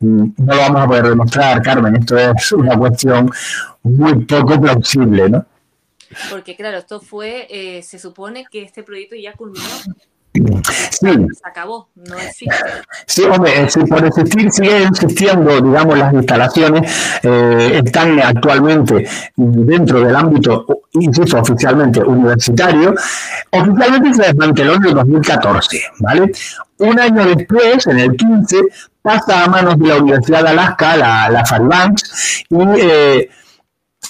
mm, no lo vamos a poder demostrar, Carmen. Esto es una cuestión muy poco plausible, ¿no? Porque claro, esto fue, eh, se supone que este proyecto ya culminó, Sí, se acabó, no existe. Sí, hombre, eh, por existir siguen existiendo, digamos, las instalaciones, eh, están actualmente dentro del ámbito, insisto, oficialmente universitario. Oficialmente se desmanteló en el 2014, ¿vale? Un año después, en el 15, pasa a manos de la Universidad de Alaska, la, la Fairbanks, y eh,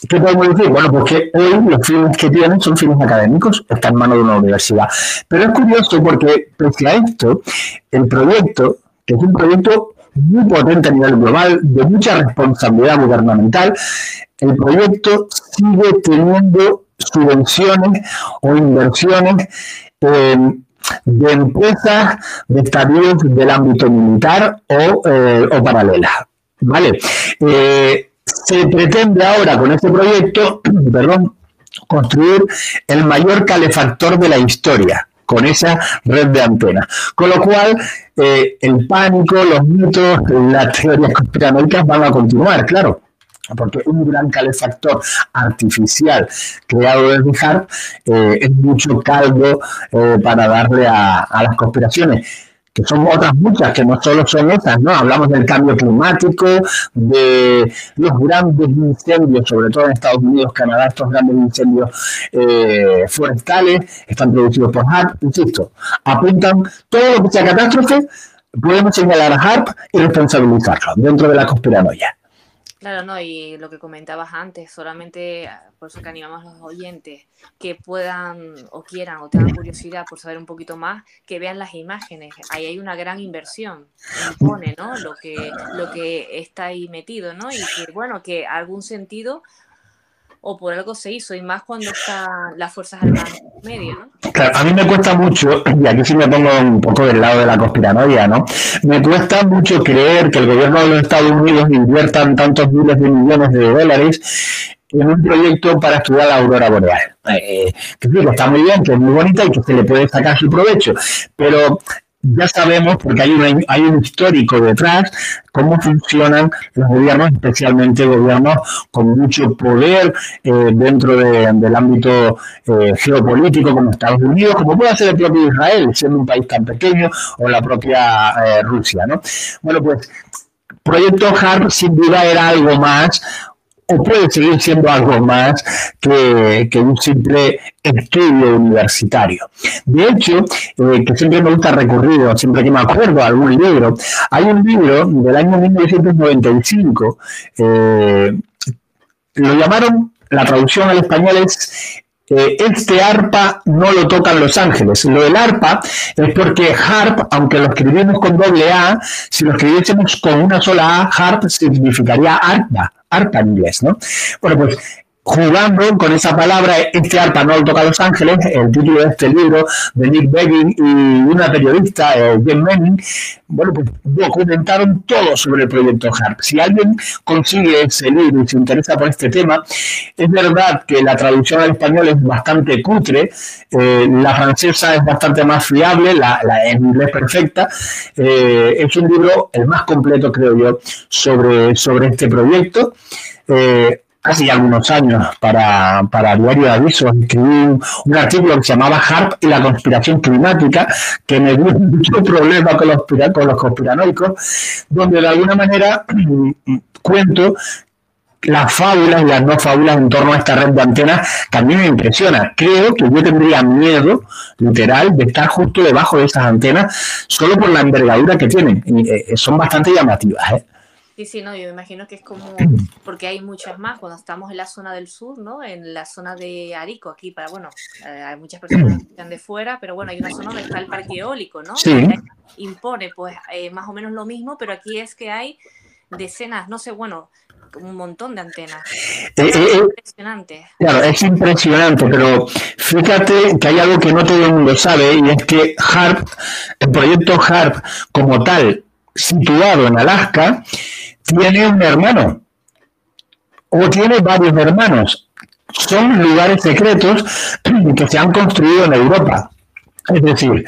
¿Qué podemos decir? Bueno, porque hoy los fines que tienen son fines académicos, está en manos de una universidad. Pero es curioso porque, pese a esto, el proyecto, que es un proyecto muy potente a nivel global, de mucha responsabilidad gubernamental, el proyecto sigue teniendo subvenciones o inversiones eh, de empresas de estadios del ámbito militar o, eh, o paralelas. ¿Vale? Eh, se pretende ahora con este proyecto, perdón, construir el mayor calefactor de la historia con esa red de antenas. Con lo cual, eh, el pánico, los mitos, las teorías conspiranoicas van a continuar, claro. Porque un gran calefactor artificial creado desde HARP eh, es mucho caldo eh, para darle a, a las conspiraciones que son otras muchas, que no solo son esas, ¿no? Hablamos del cambio climático, de los grandes incendios, sobre todo en Estados Unidos, Canadá, estos grandes incendios eh, forestales están producidos por HARP, insisto, apuntan todo lo que sea catástrofe, podemos señalar a HARP y responsabilizarlo dentro de la conspiranoia. Claro, no, y lo que comentabas antes, solamente ah, por eso que animamos a los oyentes que puedan o quieran o tengan curiosidad por saber un poquito más, que vean las imágenes. Ahí hay una gran inversión, impone, ¿no? Lo que, lo que está ahí metido, ¿no? Y que, bueno, que algún sentido o por algo se hizo, y más cuando están las Fuerzas Armadas en medio, ¿no? Claro, a mí me cuesta mucho, y aquí sí me pongo un poco del lado de la conspiranoia, ¿no? Me cuesta mucho creer que el gobierno de los Estados Unidos inviertan tantos miles de millones de dólares en un proyecto para estudiar la aurora boreal. Eh, que sí, que está muy bien, que es muy bonita y que se le puede sacar su provecho, pero ya sabemos, porque hay, una- hay un histórico detrás, cómo funcionan los gobiernos, especialmente gobiernos con mucho poder eh, dentro de- del ámbito eh, geopolítico como Estados Unidos, como puede ser el propio Israel, siendo un país tan pequeño, o la propia eh, Rusia. ¿no? Bueno, pues Proyecto HARP sin duda era algo más, puede seguir siendo algo más que, un simple estudio universitario. De hecho, eh, que siempre me gusta recurrir, o siempre que me acuerdo a algún libro, hay un libro del año 1995, eh, lo llamaron, la traducción al español es eh, este arpa no lo tocan Los Ángeles. Lo del arpa es porque harp, aunque lo escribimos con doble A, si lo escribiésemos con una sola A, harp significaría arpa, arpa en inglés, ¿no? Bueno, pues jugando con esa palabra, este arpa no lo toca Los Ángeles, el título de este libro de Nick Begging y una periodista, eh, Jen Manning, bueno, pues documentaron todo sobre el proyecto HARP. Si alguien consigue ese libro y se interesa por este tema, es verdad que la traducción al español es bastante cutre, eh, la francesa es bastante más fiable, la, la en inglés perfecta. Eh, es un libro el más completo, creo yo, sobre, sobre este proyecto. Hace ya algunos años para, para Diario de Avisos escribí un, artículo que se llamaba HARP y la conspiración climática, que me dio mucho problema con los, con los conspiranoicos, donde de alguna manera cuento las fábulas y las no fábulas en torno a esta red de antenas mí me impresiona. Creo que yo tendría miedo, literal, de estar justo debajo de esas antenas solo por la envergadura que tienen. Eh, son bastante llamativas. ¿eh? Sí, sí, no, yo me imagino que es como, porque hay muchas más, cuando estamos en la zona del sur, ¿no? En la zona de Arico, aquí para, bueno, eh, hay muchas personas que están de fuera, pero bueno, hay una zona donde está el parque eólico, ¿no? Sí. Impone, pues, eh, más o menos lo mismo, pero aquí es que hay decenas, no sé, bueno, un montón de antenas. Eh, eh, Impresionante. Claro, es impresionante, pero fíjate que hay algo que no todo el mundo sabe y es que HARP, el proyecto HARP como tal, situado en Alaska, tiene un hermano o tiene varios hermanos. Son lugares secretos que se han construido en Europa. Es decir,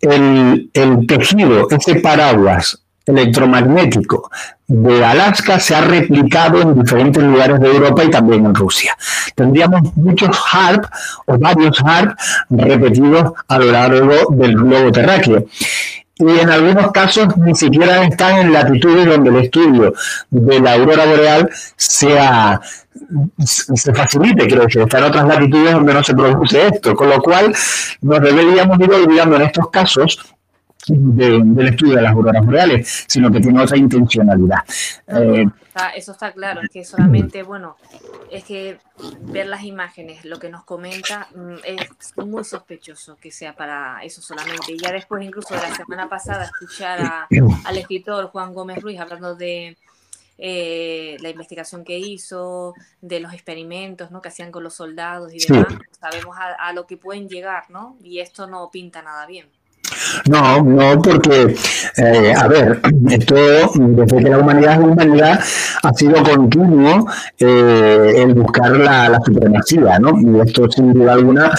el, el tejido, ese paraguas electromagnético de Alaska se ha replicado en diferentes lugares de Europa y también en Rusia. Tendríamos muchos HARP o varios HARP repetidos a lo largo del globo terráqueo. Y en algunos casos ni siquiera están en latitudes donde el estudio de la aurora boreal sea se facilite, quiero decir, está en otras latitudes donde no se produce esto, con lo cual nos deberíamos ir olvidando en estos casos de- del estudio de las auroras boreales, sino que tiene otra intencionalidad. Eh, Está- eso está claro, es que solamente, bueno, es que ver las imágenes, lo que nos comenta, mm, es muy sospechoso que sea para eso solamente. Y ya después, incluso de la semana pasada, escuchar a- al escritor Juan Gómez Ruiz hablando de eh, la investigación que hizo, de los experimentos ¿no? que hacían con los soldados y Sí. demás, sabemos a, a lo que pueden llegar, ¿no? Y esto no pinta nada bien. No, no, porque, eh, a ver, esto desde que la humanidad es humanidad ha sido continuo eh, buscar la, la supremacía, ¿no? Y esto sin duda alguna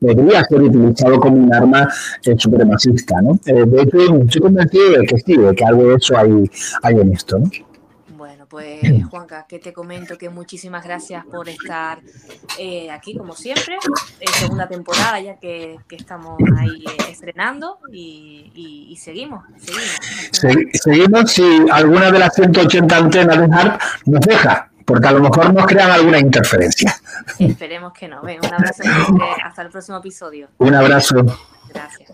podría ser utilizado como un arma eh, supremacista, ¿no? Eh, de hecho, estoy convencido de que sí, de que algo de eso hay en esto, ¿no? Pues Juanca, que te comento que muchísimas gracias por estar eh, aquí, como siempre, en segunda temporada ya que, que estamos ahí eh, estrenando y, y- y seguimos, seguimos. Se- seguimos si alguna de las 180 antenas de HARP nos deja, porque a lo mejor nos crean alguna interferencia. Esperemos que no. Un abrazo hasta el próximo episodio. Un abrazo. Gracias.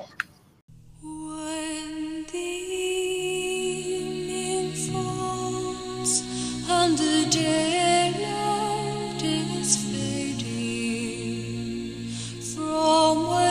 Daylight is fading, from within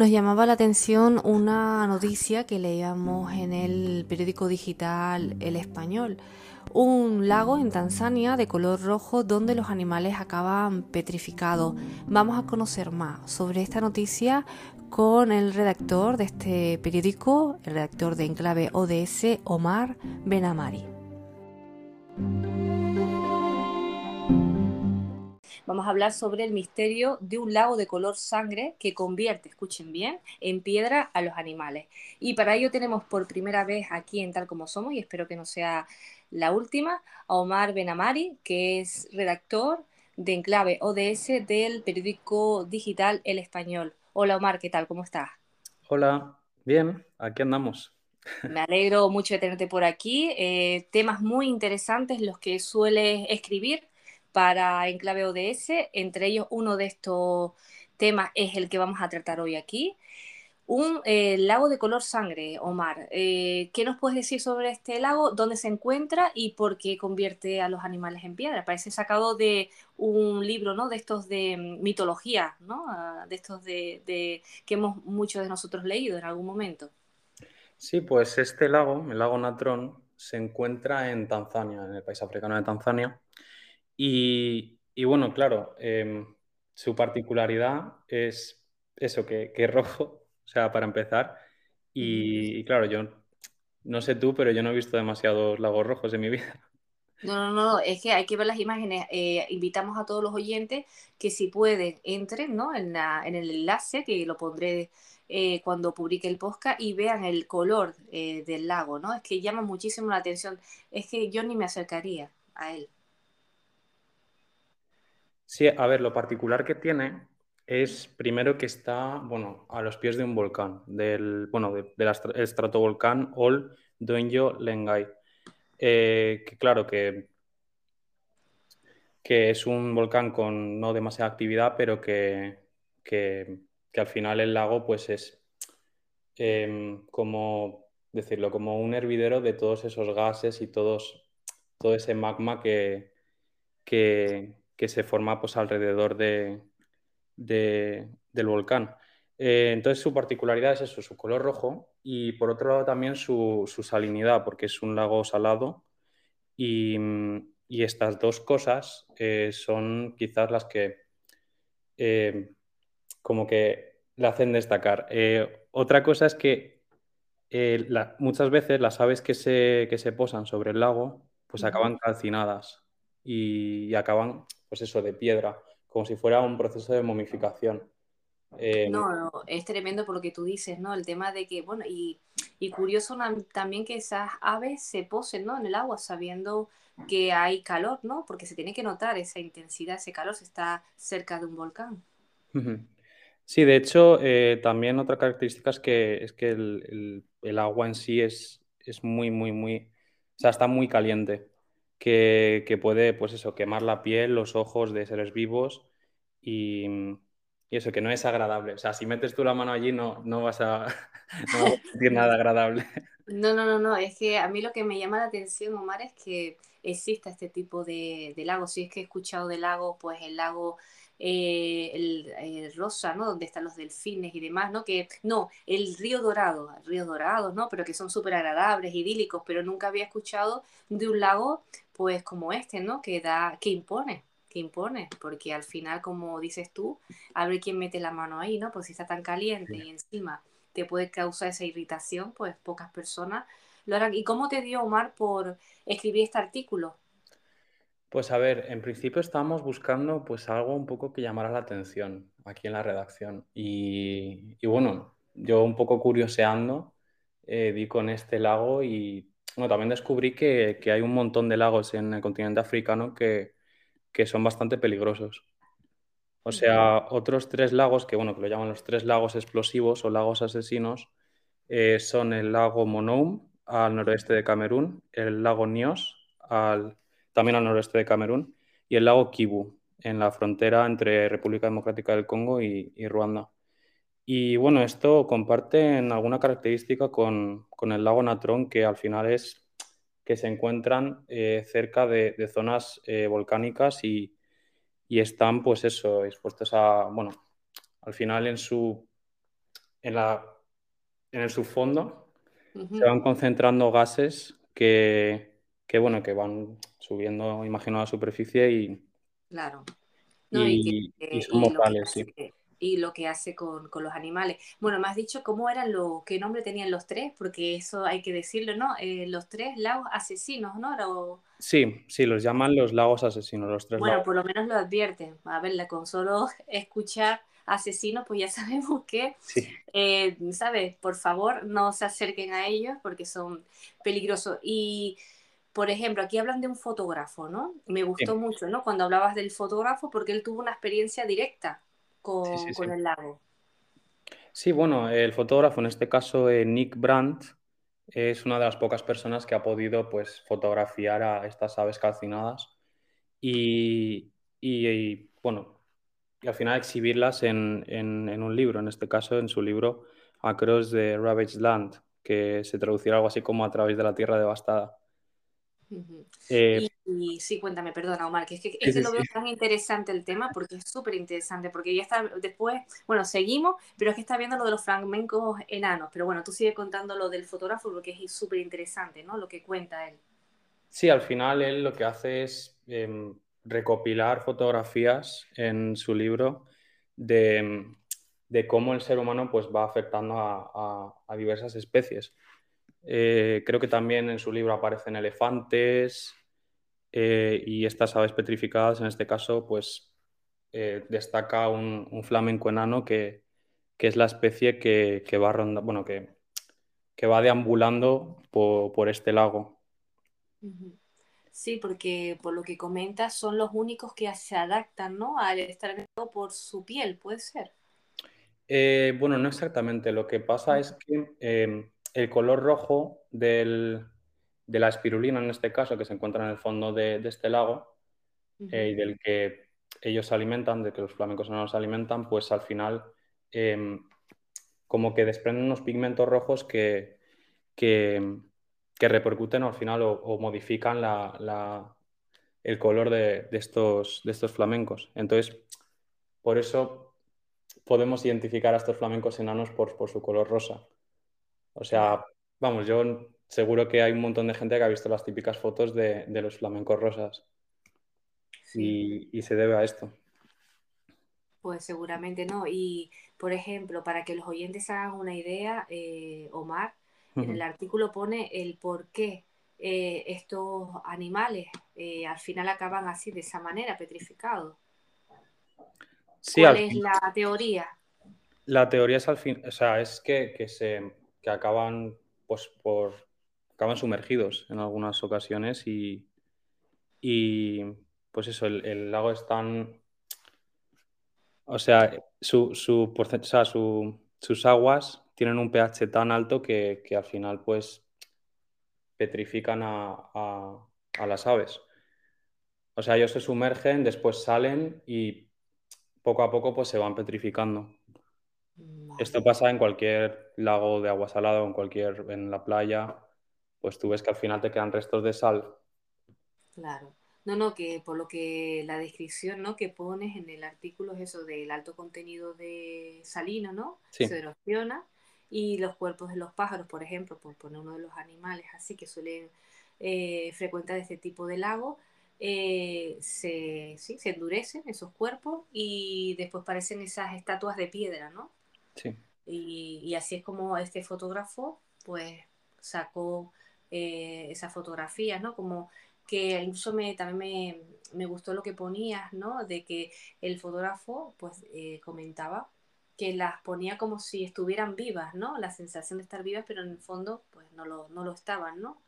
Nos llamaba la atención una noticia que leíamos en el periódico digital El Español. Un lago en Tanzania de color rojo donde los animales acaban petrificados. Vamos a conocer más sobre esta noticia con el redactor de este periódico, el redactor de Enclave ODS, Omar Benamari. Vamos a hablar sobre el misterio de un lago de color sangre que convierte, escuchen bien, en piedra a los animales. Y para ello tenemos por primera vez aquí en Tal Como Somos, y espero que no sea la última, a Omar Benamari, que es redactor de Enclave ODS del periódico digital El Español. Hola Omar, ¿qué tal? ¿Cómo estás? Hola, bien, aquí andamos. Me alegro mucho de tenerte por aquí. Eh, temas muy interesantes los que sueles escribir para Enclave ODS. Entre ellos, uno de estos temas es el que vamos a tratar hoy aquí. Un eh, lago de color sangre, Omar. Eh, ¿qué nos puedes decir sobre este lago? ¿Dónde se encuentra y por qué convierte a los animales en piedra? Parece sacado de un libro, ¿no? De estos de mm, mitología, ¿no? Ah, de estos de, que hemos muchos de nosotros leído en algún momento. Sí, pues este lago, el lago Natrón, se encuentra en Tanzania, en el país africano de Tanzania. Y, y bueno, claro, em, su particularidad es eso, que, que es rojo, o sea, para empezar. Y, y claro, yo no sé tú, pero yo no he visto demasiados lagos rojos en mi vida. No, no, no, es que hay que ver las imágenes. Eh, invitamos a todos los oyentes que si pueden entren, ¿no? en la- en el enlace que lo pondré eh, cuando publique el podcast y vean el color eh, del lago, ¿no? Es que llama muchísimo la atención. Es que yo ni me acercaría a él. Sí, a ver, lo particular que tiene es primero que está, bueno, a los pies de un volcán, del, bueno, de- del astra- estratovolcán Ol Doinyo Lengai. Eh, que claro, que, que es un volcán con no demasiada actividad, pero que, que- que al final el lago pues es em, como decirlo, como un hervidero de todos esos gases y todos, todo ese magma que, que, que se forma pues, alrededor de, de- del volcán. Eh, entonces su particularidad es eso, su color rojo y por otro lado también su, su salinidad, porque es un lago salado y, mm, y estas dos cosas eh, son quizás las que eh, como que le hacen destacar. Eh, otra cosa es que la- muchas veces las aves que se, que se posan sobre el lago pues acaban calcinadas y, y acaban pues eso de piedra, como si fuera un proceso de momificación. Eh, No, no, es tremendo por lo que tú dices, ¿no? El tema de que, bueno, y, y curioso también que esas aves se posen, ¿no? En el agua sabiendo que hay calor, ¿no? Porque se tiene que notar esa intensidad, ese calor, se está cerca de un volcán. Sí, de hecho, eh, también otra característica es que, es que el, el- el agua en sí es, es muy, muy, muy, o sea, está muy caliente, que, puede, pues eso, quemar la piel, los ojos de seres vivos y, y eso, que no es agradable. O sea, si metes tú la mano allí no, no vas a, no sentir nada agradable. No, no, no, no, es que a mí lo que me llama la atención, Omar, es que exista este tipo de, de lagos. Si es que he escuchado de lagos, pues el lago eh, el, el rosa, ¿no? Donde están los delfines y demás, ¿no? Que, no, el río Dorado, ríos dorados, ¿no? Pero que son súper agradables, idílicos, pero nunca había escuchado de un lago, pues como este, ¿no? Que da, que impone, que impone, porque al final, como dices tú, a ver quién mete la mano ahí, ¿no? Pues si está tan caliente y encima te puede causar esa irritación, pues pocas personas lo harán. ¿Y cómo te dio, Omar, por escribir este artículo? Pues a ver, en principio estábamos buscando pues algo un poco que llamara la atención aquí en la redacción. Y, y bueno, yo un poco curioseando eh, di con este lago y bueno, también descubrí que, que hay un montón de lagos en el continente africano que, que son bastante peligrosos. O sea, otros tres lagos, que bueno, que lo llaman los tres lagos explosivos o lagos asesinos, eh, son el lago Monoum al noroeste de Camerún, el lago Nios al, también al noroeste de Camerún y el lago Kivu en la frontera entre República Democrática del Congo y, y Ruanda. Y bueno, esto comparte en alguna característica con, con, el lago Natrón, que al final es que se encuentran eh, cerca de, de zonas eh, volcánicas y, y están, pues eso, expuestos a, bueno, al final en su, en la, en el subfondo uh -huh. se van concentrando gases que, que, bueno, que van subiendo, imagino, a la superficie y... Claro. No, y, y, que, y, son mortales, sí. Que, y lo que hace con, con, los animales. Bueno, me has dicho cómo eran los, qué nombre tenían los tres, porque eso hay que decirlo, ¿no? Eh, los tres lagos asesinos, ¿no? Lo... Sí, sí, los llaman los lagos asesinos, los tres Bueno, lagos. por lo menos lo advierten. A ver, con solo escuchar asesinos, pues ya sabemos que, sí. eh, ¿sabes? Por favor, no se acerquen a ellos porque son peligrosos. Y, por ejemplo, aquí hablan de un fotógrafo, ¿no? Me gustó Sí. mucho, ¿no? Cuando hablabas del fotógrafo, porque él tuvo una experiencia directa con, Sí, sí, con sí. el lago. Sí, bueno, el fotógrafo, en este caso eh, Nick Brandt, es una de las pocas personas que ha podido pues, fotografiar a estas aves calcinadas y, y- y, bueno, y al final exhibirlas en, en- en un libro, en este caso en su libro Across the Ravaged Land, que se traducirá algo así como a través de la tierra devastada. Eh, Y, y sí, cuéntame, perdona, Omar, que es que, es que lo veo sí. tan interesante el tema porque es súper interesante, porque ya está, después, bueno, seguimos, pero es que está viendo lo de los flamencos enanos, pero bueno, tú sigue contando lo del fotógrafo porque es súper interesante, ¿no? Lo que cuenta él. Sí, al final él lo que hace es em, recopilar fotografías en su libro de, de cómo el ser humano pues, va afectando a, a- a diversas especies. Eh, creo que también en su libro aparecen elefantes eh, y estas aves petrificadas. En este caso, pues eh, destaca un, un flamenco enano que, que es la especie que, que va ronda- bueno, que, que va deambulando por, por este lago. Sí, porque por lo que comentas son los únicos que se adaptan, ¿no? Al estar por su piel, puede ser. Bueno, no exactamente. Lo que pasa es que eh, el color rojo del- de la espirulina, en este caso, que se encuentra en el fondo de, de este lago eh, y del que ellos se alimentan, de que los flamencos no se alimentan, pues al final eh, como que desprenden unos pigmentos rojos que, que, que repercuten al final o, o modifican la- la- el color de, de estos, de estos flamencos. Entonces, por eso podemos identificar a estos flamencos enanos por, por su color rosa. O sea, vamos, yo seguro que hay un montón de gente que ha visto las típicas fotos de, de los flamencos rosas Sí. y, y se debe a esto. Pues seguramente no. Y, por ejemplo, para que los oyentes hagan una idea, eh, Omar, en el artículo pone el por qué eh, estos animales eh, al final acaban así, de esa manera, petrificados. Sí, ¿Cuál es fin- la teoría? la teoría es al fin, o sea, es que, que se que acaban pues por acaban sumergidos en algunas ocasiones y, y pues eso, el, lago es tan O sea, su, su- sus aguas tienen un pH tan alto que, que al final pues petrifican a, a- a las aves. O sea, ellos se sumergen, después salen y poco a poco pues se van petrificando. Esto pasa en cualquier lago de agua salada o en cualquier, en la playa, pues tú ves que al final te quedan restos de sal. Claro. No, no, que por lo que la descripción, ¿no? que pones en el artículo es eso del alto contenido de salino, ¿no? Sí. Se erosiona y los cuerpos de los pájaros, por ejemplo, por poner uno de los animales así que suelen eh, frecuentar este tipo de lago, eh, se, sí, se endurecen esos cuerpos y después parecen esas estatuas de piedra, ¿no? Sí. Y, y así es como este fotógrafo, pues, sacó eh, esas fotografías, ¿no? Como que incluso me, también me, me gustó lo que ponías, ¿no? De que el fotógrafo, pues, eh, comentaba que las ponía como si estuvieran vivas, ¿no? La sensación de estar vivas, pero en el fondo, pues, no lo, no lo estaban, ¿no?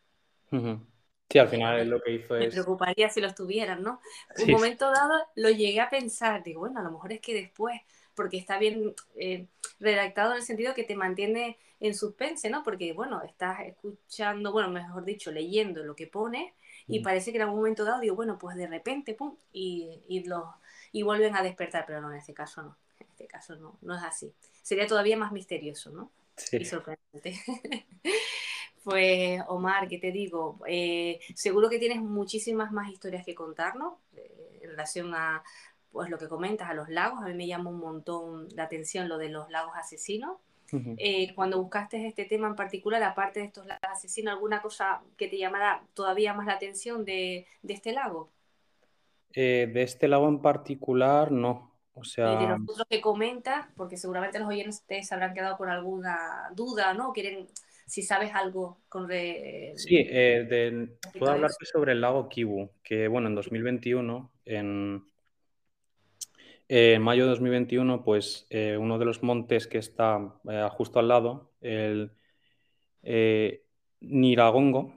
Sí, al final lo que hizo me preocuparía si lo estuvieran, ¿no? Un momento dado lo llegué a pensar, digo, bueno, a lo mejor es que después, porque está bien eh, redactado en el sentido que te mantiene en suspense, ¿no? Porque, bueno, estás escuchando, bueno, mejor dicho, leyendo lo que pone y Ujú. parece que en algún momento dado digo, bueno, pues de repente, pum, y, y, los, y vuelven a despertar, pero no, en este caso no, en este caso no, no es así. Sería todavía más misterioso, ¿no? Sí. Y sorprendente. Pues Omar, ¿qué te digo? Eh, seguro que tienes muchísimas más historias que contarnos eh, en relación a pues lo que comentas, a los lagos. A mí me llama un montón la atención lo de los lagos asesinos. Ujú. Eh, cuando buscaste este tema en particular, aparte de estos lagos asesinos, ¿alguna cosa que te llamara todavía más la atención de, de este lago? Eh, de este lago en particular, no. O Y de sea, los otros que comentas, porque seguramente los oyentes se habrán quedado con alguna duda, ¿no? Quieren, si sabes algo con re- sí, eh, respecto puedo hablarte sobre el lago Kivu, que bueno, en 2021, en, eh, en mayo de 2021, pues eh, uno de los montes que está eh, justo al lado, el Niragongo,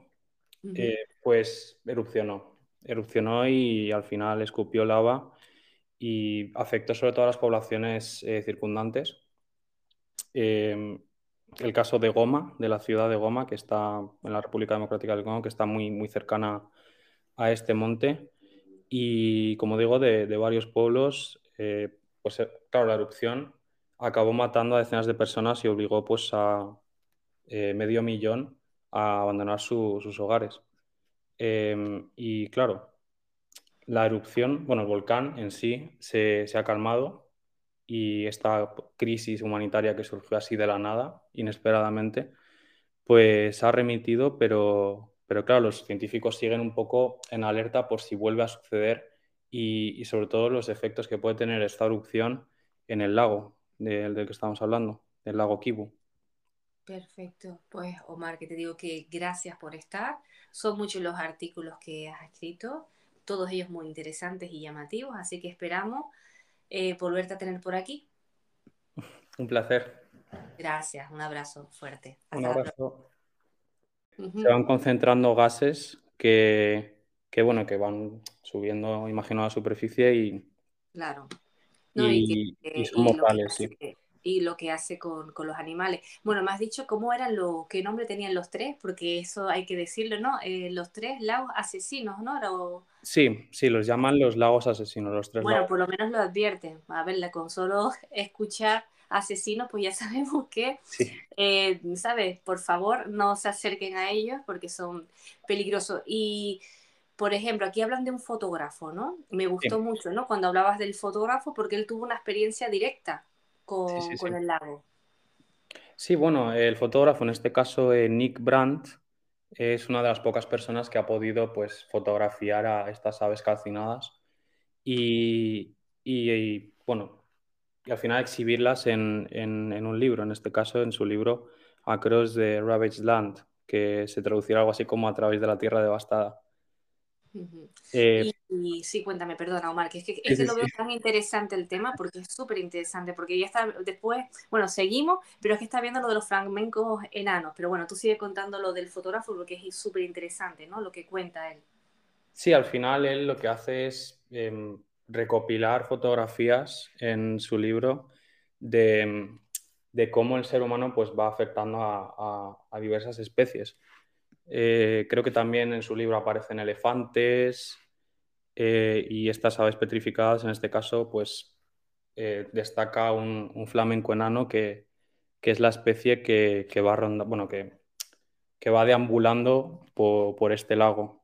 pues erupcionó. Erupcionó y al final escupió lava y afectó sobre todo a las poblaciones circundantes. Eh, el caso de Goma, de la ciudad de Goma, que está en la República Democrática del Congo, que está muy, muy cercana a este monte. Y como digo, de, de varios pueblos, eh, pues eh, claro, la erupción acabó matando a decenas de personas y obligó pues a eh, medio millón a abandonar su- sus hogares. Eh, y claro, la erupción, bueno, el volcán en sí se, se ha calmado y esta crisis humanitaria que surgió así de la nada, inesperadamente, pues ha remitido, pero, pero claro, los científicos siguen un poco en alerta por si vuelve a suceder y, y sobre todo los efectos que puede tener esta erupción en el lago del, del que estamos hablando, el lago Kivu. Perfecto. Pues Omar, que te digo que gracias por estar. Son muchos los artículos que has escrito, todos ellos muy interesantes y llamativos, así que esperamos eh, volverte a tener por aquí. Un placer. Gracias, un abrazo fuerte. Un Hasta abrazo. Se van concentrando gases que, que, bueno, que van subiendo, imagino, a la superficie y, Claro. No, y, y, que, y son y lo que mortales, sí. y lo que hace con, con los animales. Bueno, me has dicho cómo eran los, qué nombre tenían los tres, porque eso hay que decirlo, ¿no? Eh, los tres lagos asesinos, ¿no? Era o- Sí, sí, los llaman los lagos asesinos, los tres Bueno, lagos. por lo menos lo advierten. A ver, con solo escuchar asesinos, pues ya sabemos que, Sí, eh, ¿sabes? Por favor, no se acerquen a ellos porque son peligrosos. Y, por ejemplo, aquí hablan de un fotógrafo, ¿no? Me gustó sí, mucho, ¿no? Cuando hablabas del fotógrafo, porque él tuvo una experiencia directa con, sí, con sí. el lago. Sí, bueno, el fotógrafo, en este caso eh, Nick Brandt, es una de las pocas personas que ha podido pues, fotografiar a estas aves calcinadas y, y- y, bueno, y al final exhibirlas en, en- en un libro, en este caso en su libro Across the Ravaged Land, que se traducirá algo así como a través de la tierra devastada. Eh, Y, y sí, cuéntame, perdona, Omar, que es que, es que lo veo tan interesante el tema porque es súper interesante, porque ya está, después, bueno, seguimos, pero es que está viendo lo de los flamencos enanos, pero bueno, tú sigue contando lo del fotógrafo porque es súper interesante, ¿no? Lo que cuenta él. Sí, al final él lo que hace es em, recopilar fotografías en su libro de, em, de cómo el ser humano pues, va afectando a, a- a diversas especies. Eh, creo que también en su libro aparecen elefantes eh, y estas aves petrificadas, en este caso, pues eh, destaca un, un flamenco enano que, que es la especie que, que va ronda, bueno, que, que va deambulando por, por este lago.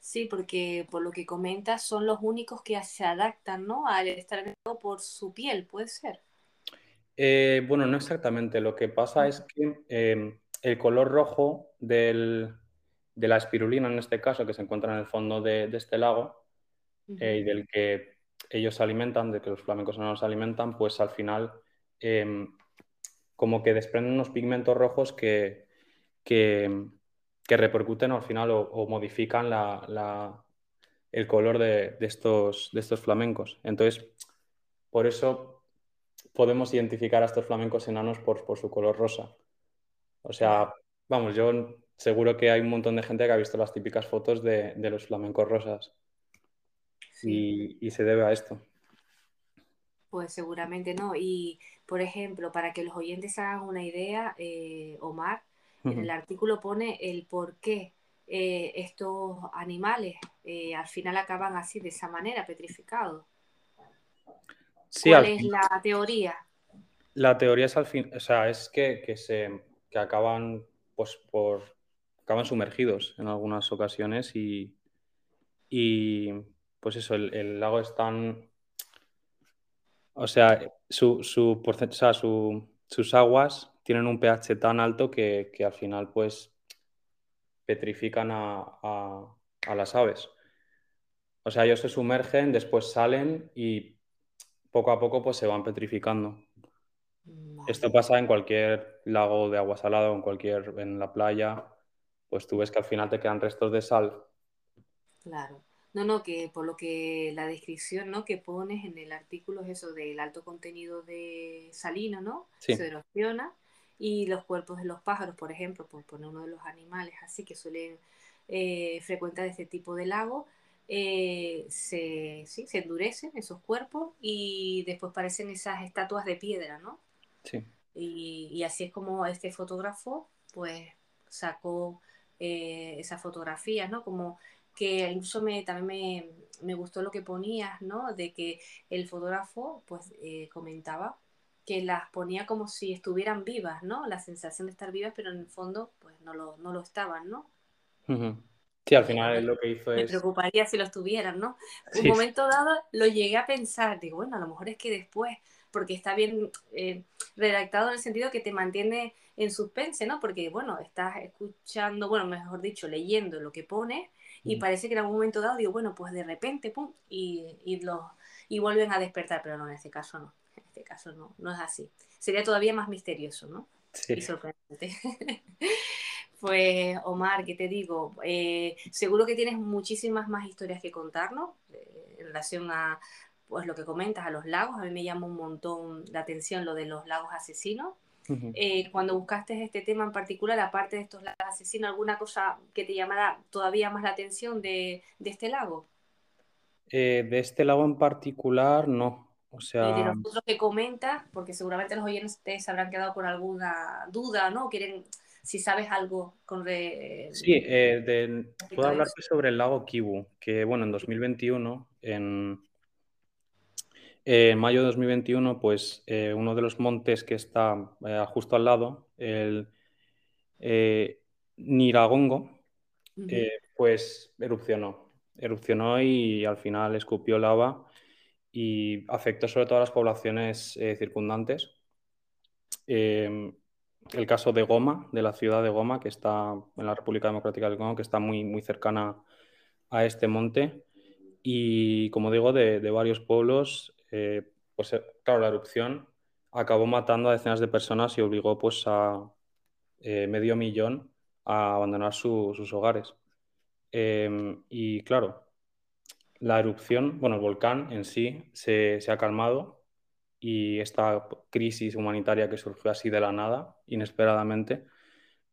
Sí, porque por lo que comentas son los únicos que se adaptan, ¿no? Al estar por su piel, puede ser. Eh, bueno, no exactamente. Lo que pasa es que eh, el color rojo del- de la espirulina, en este caso, que se encuentra en el fondo de, de este lago eh, y del que ellos se alimentan, de que los flamencos no se alimentan, pues al final eh, como que desprenden unos pigmentos rojos que, que, que repercuten al final o, o modifican la, la- el color de, de estos, de estos flamencos. Entonces, por eso podemos identificar a estos flamencos enanos por, por su color rosa. O sea, vamos, yo seguro que hay un montón de gente que ha visto las típicas fotos de, de los flamencos rosas y, y se debe a esto. Pues seguramente no. Y, por ejemplo, para que los oyentes hagan una idea, eh, Omar, en el artículo pone el por qué eh, estos animales eh, al final acaban así, de esa manera, petrificados. Sí, ¿Cuál es fin- la teoría? la teoría es al fin, o sea, es que, que se que acaban pues por acaban sumergidos en algunas ocasiones y, y pues eso, el, lago es tan o sea, su, su- sus aguas tienen un pH tan alto que, que al final pues petrifican a, a- a las aves. O sea, ellos se sumergen, después salen y poco a poco pues se van petrificando. Esto pasa en cualquier lago de agua salada o en cualquier, en la playa, pues tú ves que al final te quedan restos de sal. Claro. No, no, que por lo que la descripción, ¿no? que pones en el artículo es eso del alto contenido de salino, ¿no? Sí. Se erosiona y los cuerpos de los pájaros, por ejemplo, por poner uno de los animales así que suelen eh, frecuentar este tipo de lago, eh, se, sí, se endurecen esos cuerpos y después parecen esas estatuas de piedra, ¿no? Sí. Y, y así es como este fotógrafo, pues, sacó eh, esas fotografías, ¿no? Como que incluso me, también me, me gustó lo que ponías, ¿no? De que el fotógrafo, pues, eh, comentaba que las ponía como si estuvieran vivas, ¿no? La sensación de estar vivas, pero en el fondo, pues, no lo, no lo estaban, ¿no? Sí, al final me, lo que hizo me es... preocuparía si lo estuvieran, ¿no? Un Sí, momento dado lo llegué a pensar, digo, bueno, a lo mejor es que después, porque está bien eh, redactado en el sentido que te mantiene en suspense, ¿no? Porque, bueno, estás escuchando, bueno, mejor dicho, leyendo lo que pone y Ujú. parece que en algún momento dado, digo, bueno, pues de repente, pum, y, y, los, y vuelven a despertar, pero no, en este caso no, en este caso no, no es así. Sería todavía más misterioso, ¿no? Sí. Y sorprendente. Pues Omar, ¿qué te digo? Eh, seguro que tienes muchísimas más historias que contarnos eh, en relación a pues lo que comentas, a los lagos. A mí me llama un montón la atención lo de los lagos asesinos. Ujú. Eh, cuando buscaste este tema en particular, aparte de estos lagos asesinos, ¿alguna cosa que te llamara todavía más la atención de, de este lago? Eh, de este lago en particular, no. O Y de sea, los otros que comentas, porque seguramente los oyentes se habrán quedado con alguna duda, ¿no? Quieren, si sabes algo con re- sí, eh, respecto puedo hablarte sobre el lago Kivu, que bueno, en 2021, en, eh, en mayo de 2021, pues eh, uno de los montes que está eh, justo al lado, el Niragongo, pues erupcionó. Erupcionó y al final escupió lava y afectó sobre todo a las poblaciones circundantes. Eh, el caso de Goma, de la ciudad de Goma, que está en la República Democrática del Congo, que está muy, muy cercana a este monte. Y como digo, de, de varios pueblos, eh, pues eh, claro, la erupción acabó matando a decenas de personas y obligó pues a eh, medio millón a abandonar su- sus hogares. Eh, y claro, la erupción, bueno, el volcán en sí se, se ha calmado y esta crisis humanitaria que surgió así de la nada, inesperadamente,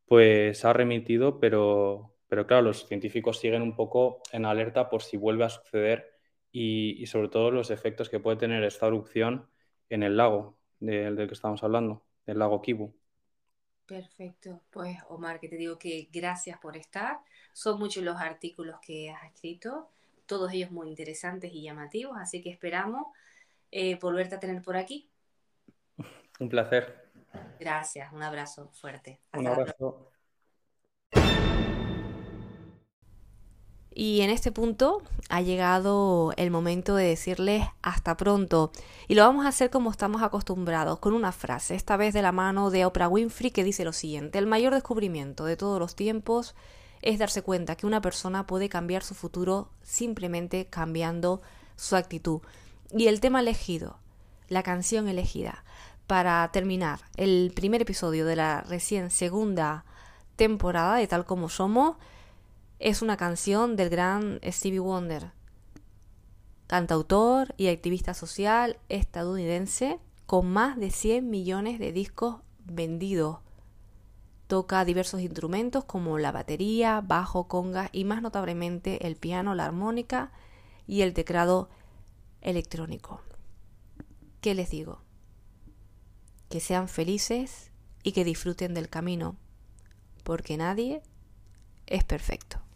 pues ha remitido, pero, pero claro, los científicos siguen un poco en alerta por si vuelve a suceder y, y sobre todo los efectos que puede tener esta erupción en el lago del, del que estamos hablando, el lago Kivu. Perfecto. Pues Omar, que te digo que gracias por estar. Son muchos los artículos que has escrito, todos ellos muy interesantes y llamativos, así que esperamos eh, volverte a tener por aquí. Un placer. Gracias, un abrazo fuerte. Un Hasta abrazo. Y en este punto ha llegado el momento de decirles hasta pronto. Y lo vamos a hacer como estamos acostumbrados, con una frase, esta vez de la mano de Oprah Winfrey, que dice lo siguiente, el mayor descubrimiento de todos los tiempos es darse cuenta que una persona puede cambiar su futuro simplemente cambiando su actitud. Y el tema elegido, la canción elegida, para terminar el primer episodio de la recién segunda temporada de Tal como Somos, es una canción del gran Stevie Wonder, cantautor y activista social estadounidense con más de 100 millones de discos vendidos. Toca diversos instrumentos como la batería, bajo, conga y más notablemente el piano, la armónica y el teclado electrónico. ¿Qué les digo? Que sean felices y que disfruten del camino, porque nadie es perfecto.